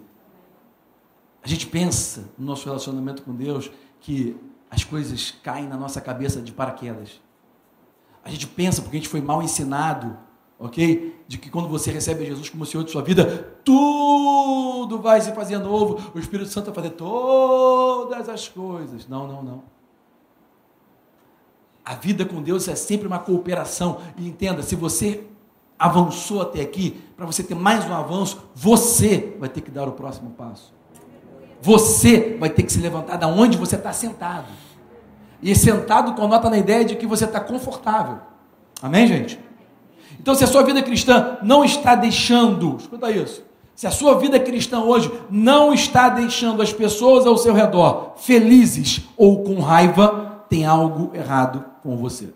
A gente pensa no nosso relacionamento com Deus que as coisas caem na nossa cabeça de paraquedas. A gente pensa porque a gente foi mal ensinado, ok? De que quando você recebe Jesus como Senhor de sua vida, tudo vai se fazer novo, o Espírito Santo vai fazer todas as coisas. Não, não, não. A vida com Deus é sempre uma cooperação. E entenda, se você avançou até aqui, para você ter mais um avanço, você vai ter que dar o próximo passo. Você vai ter que se levantar da onde você está sentado. E sentado conota na ideia de que você está confortável. Amém, gente? Então, se a sua vida cristã não está deixando, escuta isso, se a sua vida cristã hoje não está deixando as pessoas ao seu redor felizes ou com raiva, tem algo errado com você.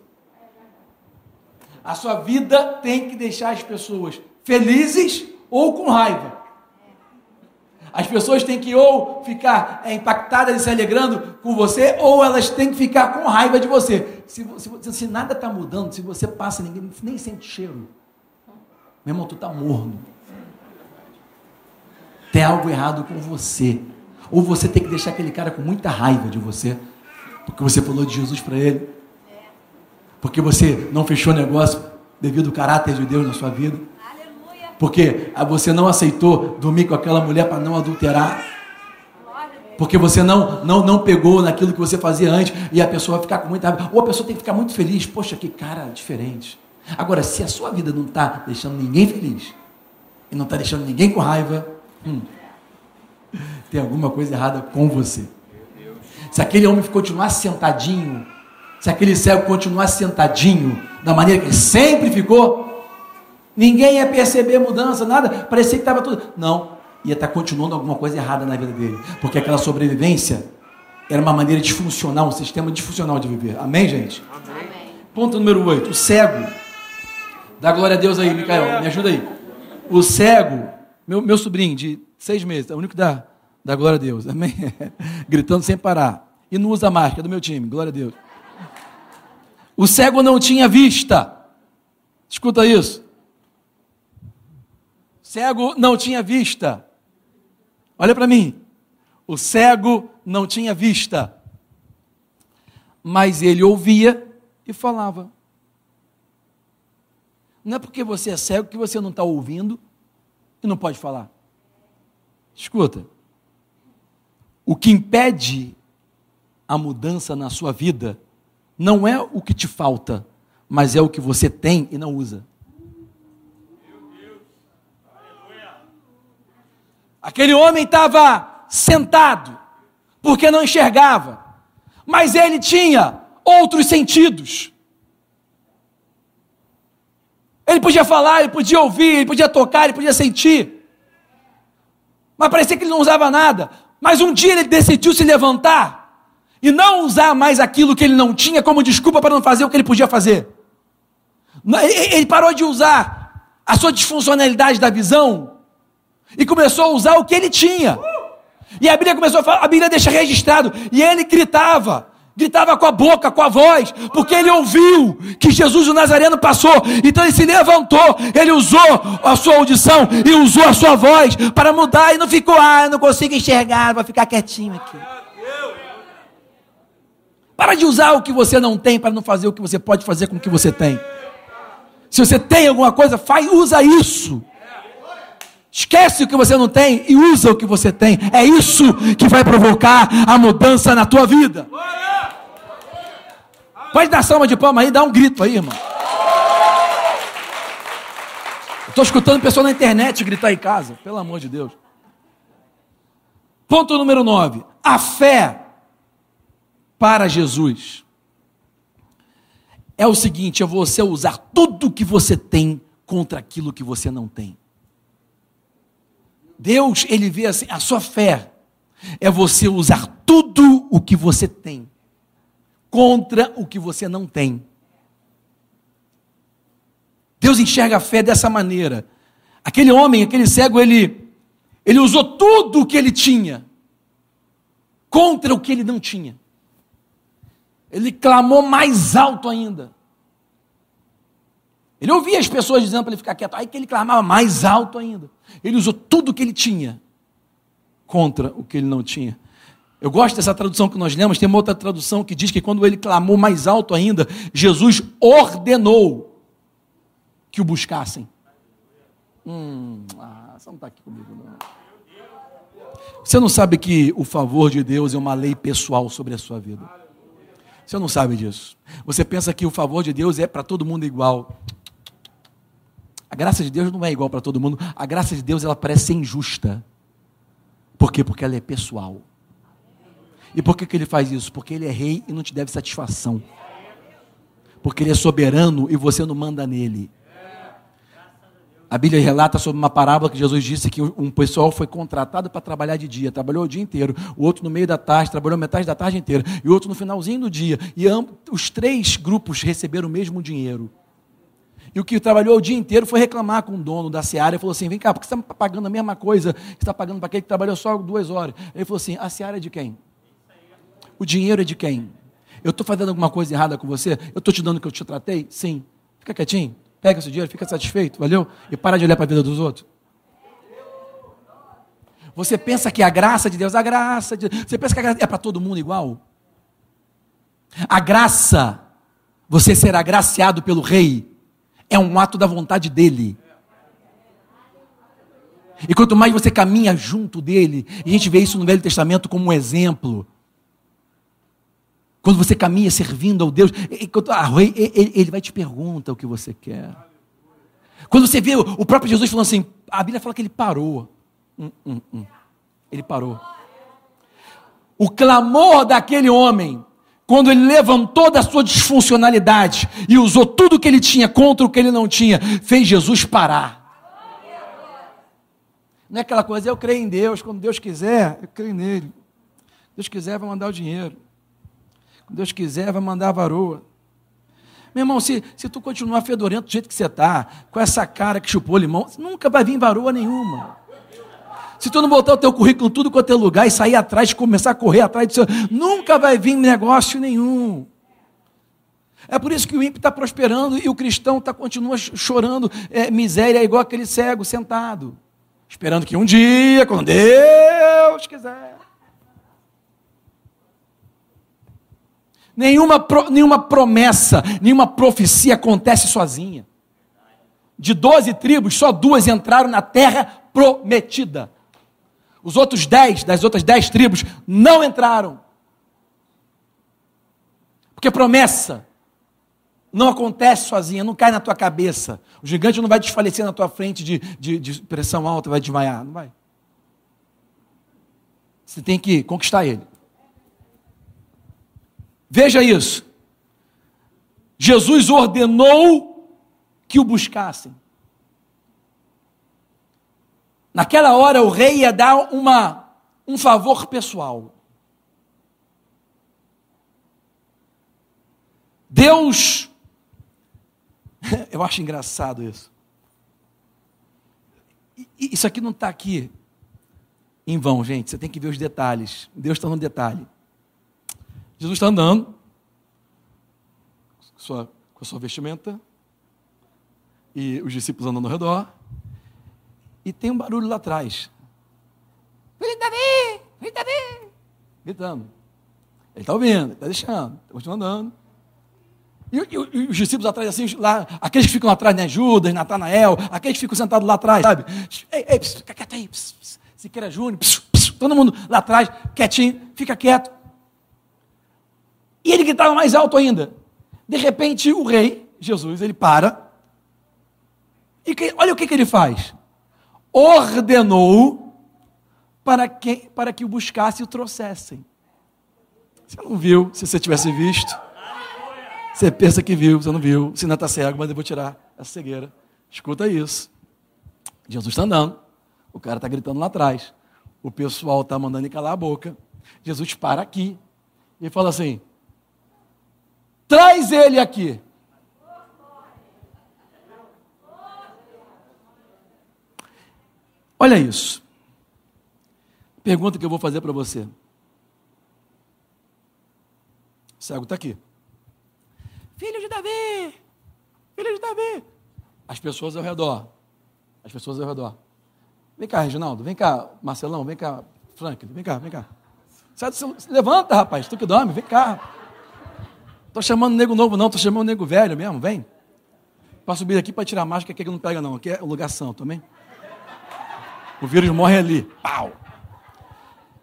A sua vida tem que deixar as pessoas felizes ou com raiva. As pessoas têm que ou ficar é, impactadas e se alegrando com você, ou elas têm que ficar com raiva de você. Se, se, se nada está mudando, se você passa, ninguém nem sente cheiro. Meu irmão, tu está morno. Tem algo errado com você. Ou você tem que deixar aquele cara com muita raiva de você, porque você falou de Jesus para ele. Porque você não fechou negócio devido ao caráter de Deus na sua vida. Porque você não aceitou dormir com aquela mulher para não adulterar. Porque você não, não, não pegou naquilo que você fazia antes e a pessoa vai ficar com muita raiva. Ou a pessoa tem que ficar muito feliz. Poxa, que cara diferente. Agora, se a sua vida não está deixando ninguém feliz e não está deixando ninguém com raiva, Hum. Tem alguma coisa errada com você. Se aquele homem continuar sentadinho, se aquele cego continuar sentadinho, da maneira que ele sempre ficou, ninguém ia perceber mudança, nada, parecia que estava tudo. Não, ia estar tá continuando alguma coisa errada na vida dele, porque aquela sobrevivência era uma maneira disfuncional, um sistema disfuncional de viver. Amém, gente? Amém. Ponto número 8. O cego. Dá glória a Deus aí, Micael, me ajuda aí. O cego meu, meu sobrinho de seis meses, é o único da, da glória a Deus, amém? Gritando sem parar. E não usa máscara, é do meu time, glória a Deus. O cego não tinha vista. Escuta isso. Cego não tinha vista. Olha para mim. O cego não tinha vista. Mas ele ouvia e falava. Não é porque você é cego que você não está ouvindo e não pode falar. Escuta. O que impede a mudança na sua vida não é o que te falta, mas é o que você tem e não usa. Aquele homem estava sentado, porque não enxergava, mas ele tinha outros sentidos. Ele podia falar, ele podia ouvir, ele podia tocar, ele podia sentir. Mas parecia que ele não usava nada. Mas um dia ele decidiu se levantar e não usar mais aquilo que ele não tinha como desculpa para não fazer o que ele podia fazer. Ele parou de usar a sua disfuncionalidade da visão e começou a usar o que ele tinha. E a Bíblia começou a falar, a Bíblia deixa registrado, e ele gritava: gritava com a boca, com a voz, porque ele ouviu que Jesus o Nazareno passou. Então ele se levantou, ele usou a sua audição e usou a sua voz para mudar e não ficou, ah, eu não consigo enxergar, vou ficar quietinho aqui. Para de usar o que você não tem para não fazer o que você pode fazer com o que você tem. Se você tem alguma coisa, faz, usa isso. Esquece o que você não tem e usa o que você tem. É isso que vai provocar a mudança na tua vida. Pode dar salva de palma aí, dá um grito aí, irmão. Estou escutando pessoa na internet gritar em casa, pelo amor de Deus. Ponto número 9. A fé para Jesus é o seguinte: é você usar tudo que você tem contra aquilo que você não tem. Deus, ele vê assim, a sua fé é você usar tudo o que você tem contra o que você não tem. Deus enxerga a fé dessa maneira. Aquele homem, aquele cego, ele, ele usou tudo o que ele tinha contra o que ele não tinha. Ele clamou mais alto ainda. Ele ouvia as pessoas dizendo para ele ficar quieto, aí que ele clamava mais alto ainda. Ele usou tudo o que ele tinha contra o que ele não tinha. Eu gosto dessa tradução que nós lemos. Tem uma outra tradução que diz que quando ele clamou mais alto ainda, Jesus ordenou que o buscassem. Hum, ah, você não está aqui comigo, não. Você não sabe que o favor de Deus é uma lei pessoal sobre a sua vida. Você não sabe disso. Você pensa que o favor de Deus é para todo mundo igual. A graça de Deus não é igual para todo mundo. A graça de Deus ela parece ser injusta. Por quê? Porque ela é pessoal. E por que, que ele faz isso? Porque ele é rei e não te deve satisfação. Porque ele é soberano e você não manda nele. A Bíblia relata sobre uma parábola que Jesus disse que um pessoal foi contratado para trabalhar de dia, trabalhou o dia inteiro, o outro no meio da tarde, trabalhou metade da tarde inteira, e o outro no finalzinho do dia. E os três grupos receberam o mesmo dinheiro. E o que trabalhou o dia inteiro foi reclamar com o dono da Seara e falou assim: vem cá, porque você está pagando a mesma coisa que está pagando para aquele que trabalhou só duas horas. Ele falou assim: a Seara é de quem? O dinheiro é de quem? Eu estou fazendo alguma coisa errada com você? Eu estou te dando o que eu te tratei? Sim. Fica quietinho, pega esse dinheiro, fica satisfeito, valeu? E para de olhar para a vida dos outros. Você pensa que a graça de Deus, a graça de Deus, você pensa que a graça é para todo mundo igual? A graça, você ser agraciado pelo rei, é um ato da vontade dele. E quanto mais você caminha junto dele, e a gente vê isso no Velho Testamento como um exemplo. Quando você caminha servindo ao Deus, ele vai te perguntar o que você quer. Quando você vê o próprio Jesus falando assim, a Bíblia fala que ele parou. Hum, hum, hum. Ele parou. O clamor daquele homem, quando ele levantou da sua disfuncionalidade e usou tudo que ele tinha contra o que ele não tinha, fez Jesus parar. Não é aquela coisa, eu creio em Deus, quando Deus quiser, eu creio nele. Deus quiser, vai mandar o dinheiro. Deus quiser, vai mandar varoa. Meu irmão, se, se tu continuar fedorento do jeito que você está, com essa cara que chupou limão, nunca vai vir varoa nenhuma. Se tu não botar o teu currículo tudo quanto é lugar e sair atrás, começar a correr atrás do seu, nunca vai vir negócio nenhum. É por isso que o ímpio está prosperando e o cristão tá, continua chorando é, miséria, igual aquele cego sentado, esperando que um dia, quando Deus quiser. Nenhuma, nenhuma promessa, nenhuma profecia acontece sozinha. De doze tribos, só duas entraram na terra prometida. Os outros dez, das outras dez tribos, não entraram. Porque promessa não acontece sozinha, não cai na tua cabeça. O gigante não vai desfalecer na tua frente de, de, de pressão alta, vai desmaiar. Não vai. Você tem que conquistar ele. Veja isso. Jesus ordenou que o buscassem. Naquela hora o rei ia dar uma, um favor pessoal. Deus, eu acho engraçado isso. Isso aqui não está aqui em vão, gente. Você tem que ver os detalhes. Deus está no detalhe. Jesus está andando sua, com a sua vestimenta e os discípulos andando ao redor. E tem um barulho lá atrás. Filho de Davi! Filho Davi! Gritando. Ele está ouvindo, está deixando, está continuando andando. E, e, e, os discípulos atrás, assim, lá, aqueles que ficam atrás, né? Judas, Natanael, aqueles que ficam sentados lá atrás, sabe? Ei, ei, pss, fica quieto aí, Siqueira Júnior, pss, pss, todo mundo lá atrás, quietinho, fica quieto. E ele gritava mais alto ainda. De repente, o rei, Jesus, ele para. E que, olha o que, que ele faz. Ordenou para que, para que o buscasse e o trouxessem. Você não viu, se você tivesse visto. Você pensa que viu, você não viu. Se não está cego, mas eu vou tirar essa cegueira. Escuta isso. Jesus está andando. O cara está gritando lá atrás. O pessoal está mandando ele calar a boca. Jesus para aqui. E fala assim: Traz ele aqui. Olha isso. Pergunta que eu vou fazer para você. O cego está aqui. Filho de Davi! Filho de Davi! As pessoas ao redor. As pessoas ao redor. Vem cá, Reginaldo. Vem cá, Marcelão. Vem cá, Franklin. Vem cá, vem cá. Sai do Levanta, rapaz. Tu que dorme. Vem cá. Estou chamando nego novo, não, estou chamando nego velho mesmo, vem. Para subir aqui para tirar a máscara, que aqui não pega, não. Aqui é o lugar santo, amém? O vírus morre ali. Pau!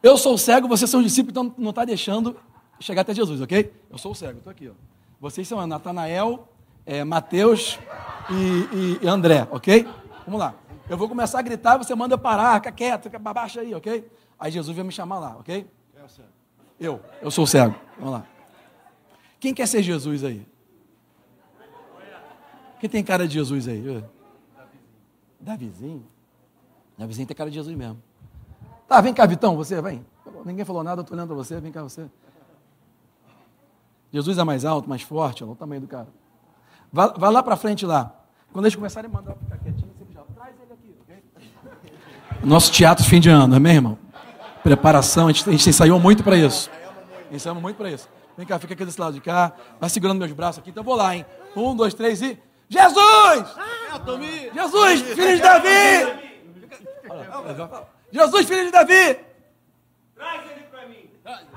Eu sou cego, vocês são discípulos, então não está deixando chegar até Jesus, ok? Eu sou cego, estou aqui. Ó. Vocês são Natanael, é, Mateus e, e, André, ok? Vamos lá. Eu vou começar a gritar, você manda eu parar, fica quieto, fica baixo aí, ok? Aí Jesus vai me chamar lá, ok? Eu, eu sou cego. Vamos lá. Quem quer ser Jesus aí? Quem tem cara de Jesus aí? Davizinho? Davizinho tem cara de Jesus mesmo. Tá, vem cá, Vitão, você, vem. Ninguém falou nada, eu tô olhando para você, vem cá você. Jesus é mais alto, mais forte, olha o tamanho do cara. Vai, vai lá para frente lá. Quando eles começarem a mandar ficar quietinho, você já traz ele aqui, ok? Nosso teatro fim de ano, amém, irmão? Preparação, a gente, a gente ensaiou muito para isso. Ensaiamos muito para isso. Vem cá, fica aqui desse lado de cá. Vai segurando meus braços aqui, então eu vou lá, hein? Um, dois, três e. Jesus! Jesus, filho de Davi! Jesus, filho de Davi! Traz ele para mim.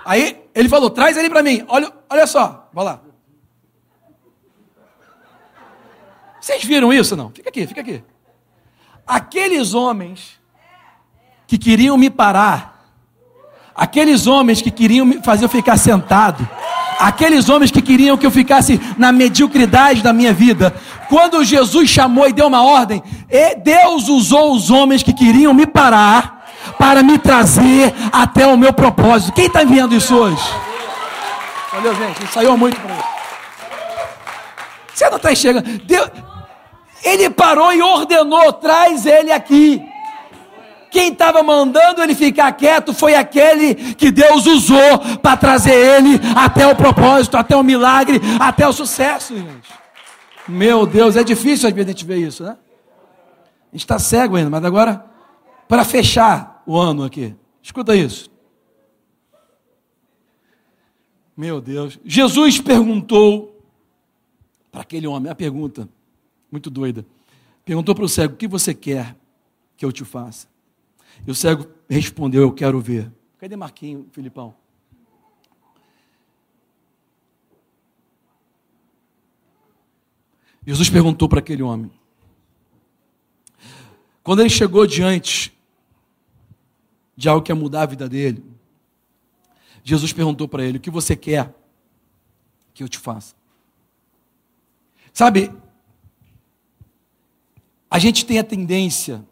Aí ele falou: traz ele para mim. Olha, olha só, vai lá. Vocês viram isso não? Fica aqui, fica aqui. Aqueles homens que queriam me parar, aqueles homens que queriam me fazer eu ficar sentado, aqueles homens que queriam que eu ficasse na mediocridade da minha vida, quando Jesus chamou e deu uma ordem, Deus usou os homens que queriam me parar para me trazer até o meu propósito. Quem está vendo isso hoje? Valeu, gente. Saiu muito para isso. Você não está enxergando. Deus, ele parou e ordenou: traz ele aqui. Quem estava mandando ele ficar quieto foi aquele que Deus usou para trazer ele até o propósito, até o milagre, até o sucesso, gente. Meu Deus, é difícil a gente ver isso, né? A gente está cego ainda, mas agora, para fechar o ano aqui, escuta isso. Meu Deus, Jesus perguntou para aquele homem, a pergunta, muito doida. Perguntou para o cego: O que você quer que eu te faça? E o cego respondeu: Eu quero ver. Cadê Marquinho, Filipão? Jesus perguntou para aquele homem. Quando ele chegou diante de algo que ia mudar a vida dele, Jesus perguntou para ele: O que você quer que eu te faça? Sabe, a gente tem a tendência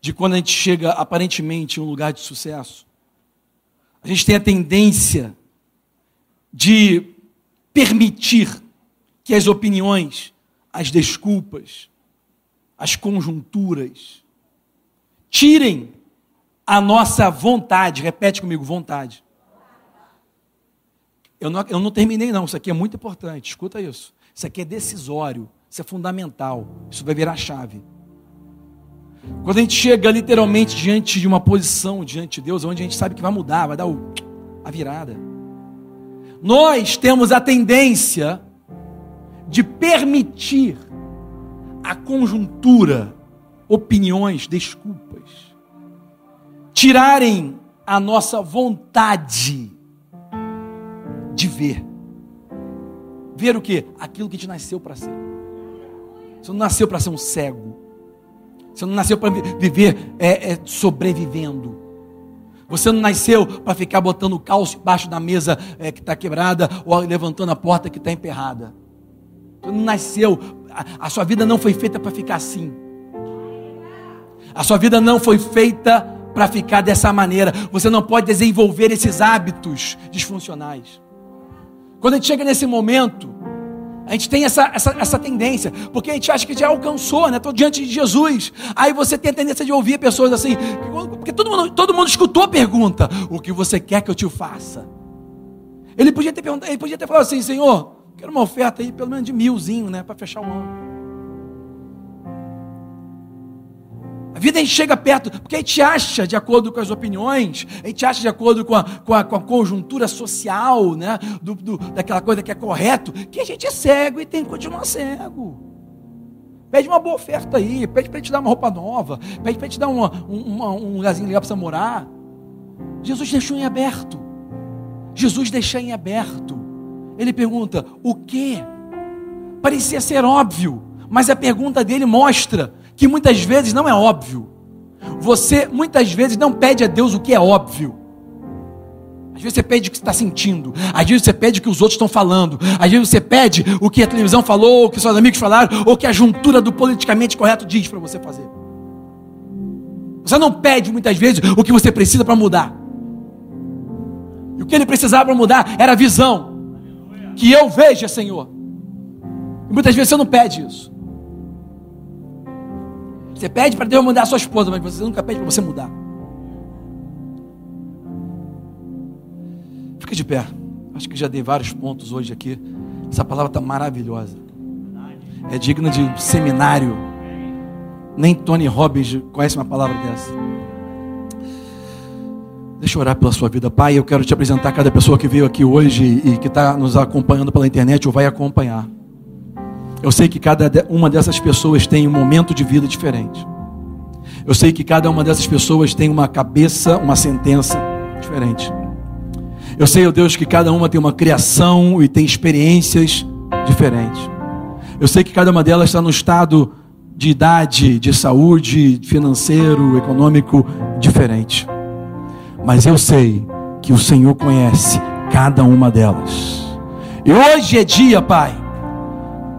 de quando a gente chega aparentemente em um lugar de sucesso, a gente tem a tendência de permitir que as opiniões, as desculpas, as conjunturas tirem a nossa vontade, repete comigo, vontade. Eu não, eu não terminei, não, isso aqui é muito importante, escuta isso. Isso aqui é decisório. Isso é fundamental. Isso vai virar chave. Quando a gente chega literalmente diante de uma posição diante de Deus, onde a gente sabe que vai mudar, vai dar o, a virada. Nós temos a tendência de permitir a conjuntura, opiniões, desculpas, tirarem a nossa vontade de ver. Ver o que? Aquilo que te nasceu para ser. Você não nasceu para ser um cego. Você não nasceu para viver é, é, sobrevivendo. Você não nasceu para ficar botando o calço embaixo da mesa é, que está quebrada ou levantando a porta que está emperrada. Você não nasceu, a, a sua vida não foi feita para ficar assim. A sua vida não foi feita para ficar dessa maneira. Você não pode desenvolver esses hábitos disfuncionais. Quando a gente chega nesse momento, a gente tem essa, essa, essa tendência, porque a gente acha que já alcançou, né? Estou diante de Jesus. Aí você tem a tendência de ouvir pessoas assim, porque todo mundo, todo mundo escutou a pergunta: o que você quer que eu te faça? Ele podia ter perguntado, ele podia ter falado assim, Senhor, quero uma oferta aí, pelo menos de milzinho, né? Para fechar o ano. A vida a gente chega perto, porque a gente acha, de acordo com as opiniões, a gente acha de acordo com a, com a, com a conjuntura social, né, do, do, daquela coisa que é correto, que a gente é cego e tem que continuar cego. Pede uma boa oferta aí, pede para te dar uma roupa nova, pede para te dar uma, uma, um lugarzinho legal para você morar. Jesus deixou em aberto. Jesus deixou em aberto. Ele pergunta: o que? Parecia ser óbvio, mas a pergunta dele mostra que muitas vezes não é óbvio. Você muitas vezes não pede a Deus o que é óbvio. Às vezes você pede o que está sentindo. Às vezes você pede o que os outros estão falando. Às vezes você pede o que a televisão falou, o que seus amigos falaram, ou o que a juntura do politicamente correto diz para você fazer. Você não pede muitas vezes o que você precisa para mudar. E o que ele precisava para mudar era a visão. Que eu veja, Senhor. E muitas vezes você não pede isso. Você pede para Deus mudar a sua esposa, mas você nunca pede para você mudar. Fica de pé. Acho que já dei vários pontos hoje aqui. Essa palavra está maravilhosa. É digna de seminário. Nem Tony Robbins conhece uma palavra dessa. Deixa eu orar pela sua vida, Pai. Eu quero te apresentar cada pessoa que veio aqui hoje e que está nos acompanhando pela internet ou vai acompanhar. Eu sei que cada uma dessas pessoas tem um momento de vida diferente. Eu sei que cada uma dessas pessoas tem uma cabeça, uma sentença diferente. Eu sei, ó oh Deus, que cada uma tem uma criação e tem experiências diferentes. Eu sei que cada uma delas está no estado de idade, de saúde, financeiro, econômico diferente mas eu sei que o Senhor conhece cada uma delas. E hoje é dia, Pai,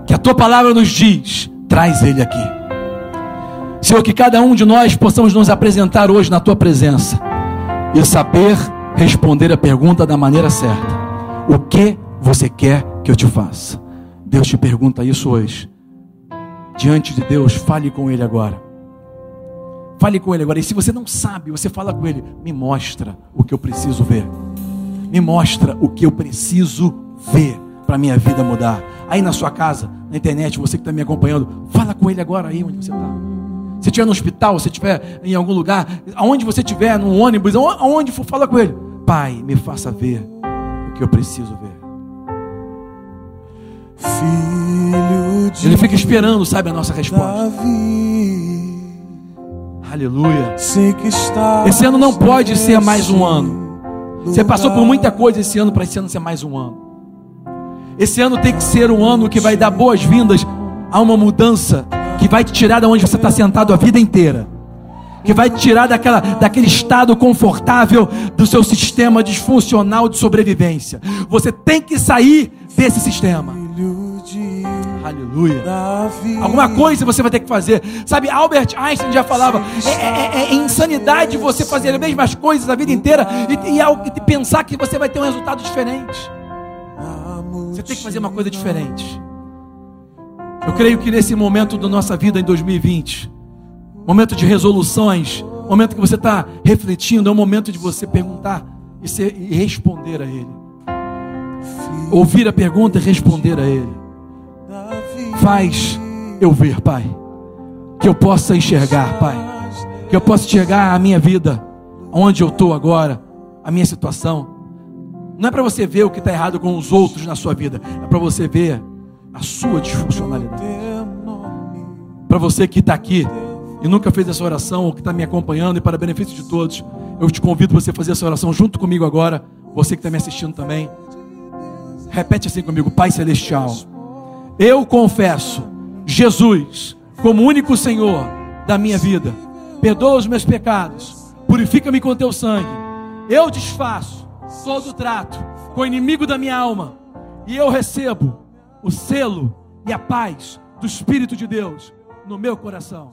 que a tua palavra nos diz: traz ele aqui. Senhor, que cada um de nós possamos nos apresentar hoje na tua presença e saber responder a pergunta da maneira certa. O que você quer que eu te faça? Deus te pergunta isso hoje. Diante de Deus, fale com Ele agora. Fale com ele agora. E se você não sabe, você fala com ele. Me mostra o que eu preciso ver. Me mostra o que eu preciso ver para minha vida mudar. Aí na sua casa, na internet, você que está me acompanhando, fala com ele agora aí onde você está. Se estiver no hospital, se estiver em algum lugar, aonde você estiver, no ônibus, aonde for, fala com ele. Pai, me faça ver o que eu preciso ver. Filho de ele fica esperando, sabe, a nossa resposta. Davi. Aleluia. Esse ano não pode ser mais um ano. Você passou por muita coisa esse ano para esse ano ser mais um ano. Esse ano tem que ser um ano que vai dar boas-vindas a uma mudança que vai te tirar de onde você está sentado a vida inteira. Que vai te tirar daquela, daquele estado confortável do seu sistema disfuncional de sobrevivência. Você tem que sair desse sistema. Aleluia. Alguma coisa você vai ter que fazer. Sabe, Albert Einstein já falava: é, é, é, é insanidade você fazer as mesmas coisas a vida inteira e, e, e pensar que você vai ter um resultado diferente. Você tem que fazer uma coisa diferente. Eu creio que nesse momento da nossa vida em 2020, momento de resoluções, momento que você está refletindo, é o momento de você perguntar e, ser, e responder a Ele. Ouvir a pergunta e responder a Ele. Faz eu ver, Pai. Que eu possa enxergar, Pai. Que eu possa enxergar a minha vida, onde eu estou agora, a minha situação. Não é para você ver o que está errado com os outros na sua vida, é para você ver a sua disfuncionalidade. Para você que está aqui e nunca fez essa oração, ou que está me acompanhando, e para benefício de todos, eu te convido a você fazer essa oração junto comigo agora. Você que está me assistindo também. Repete assim comigo, Pai Celestial eu confesso Jesus como único Senhor da minha vida. Perdoa os meus pecados, purifica-me com teu sangue. Eu desfaço todo trato com o inimigo da minha alma e eu recebo o selo e a paz do Espírito de Deus no meu coração.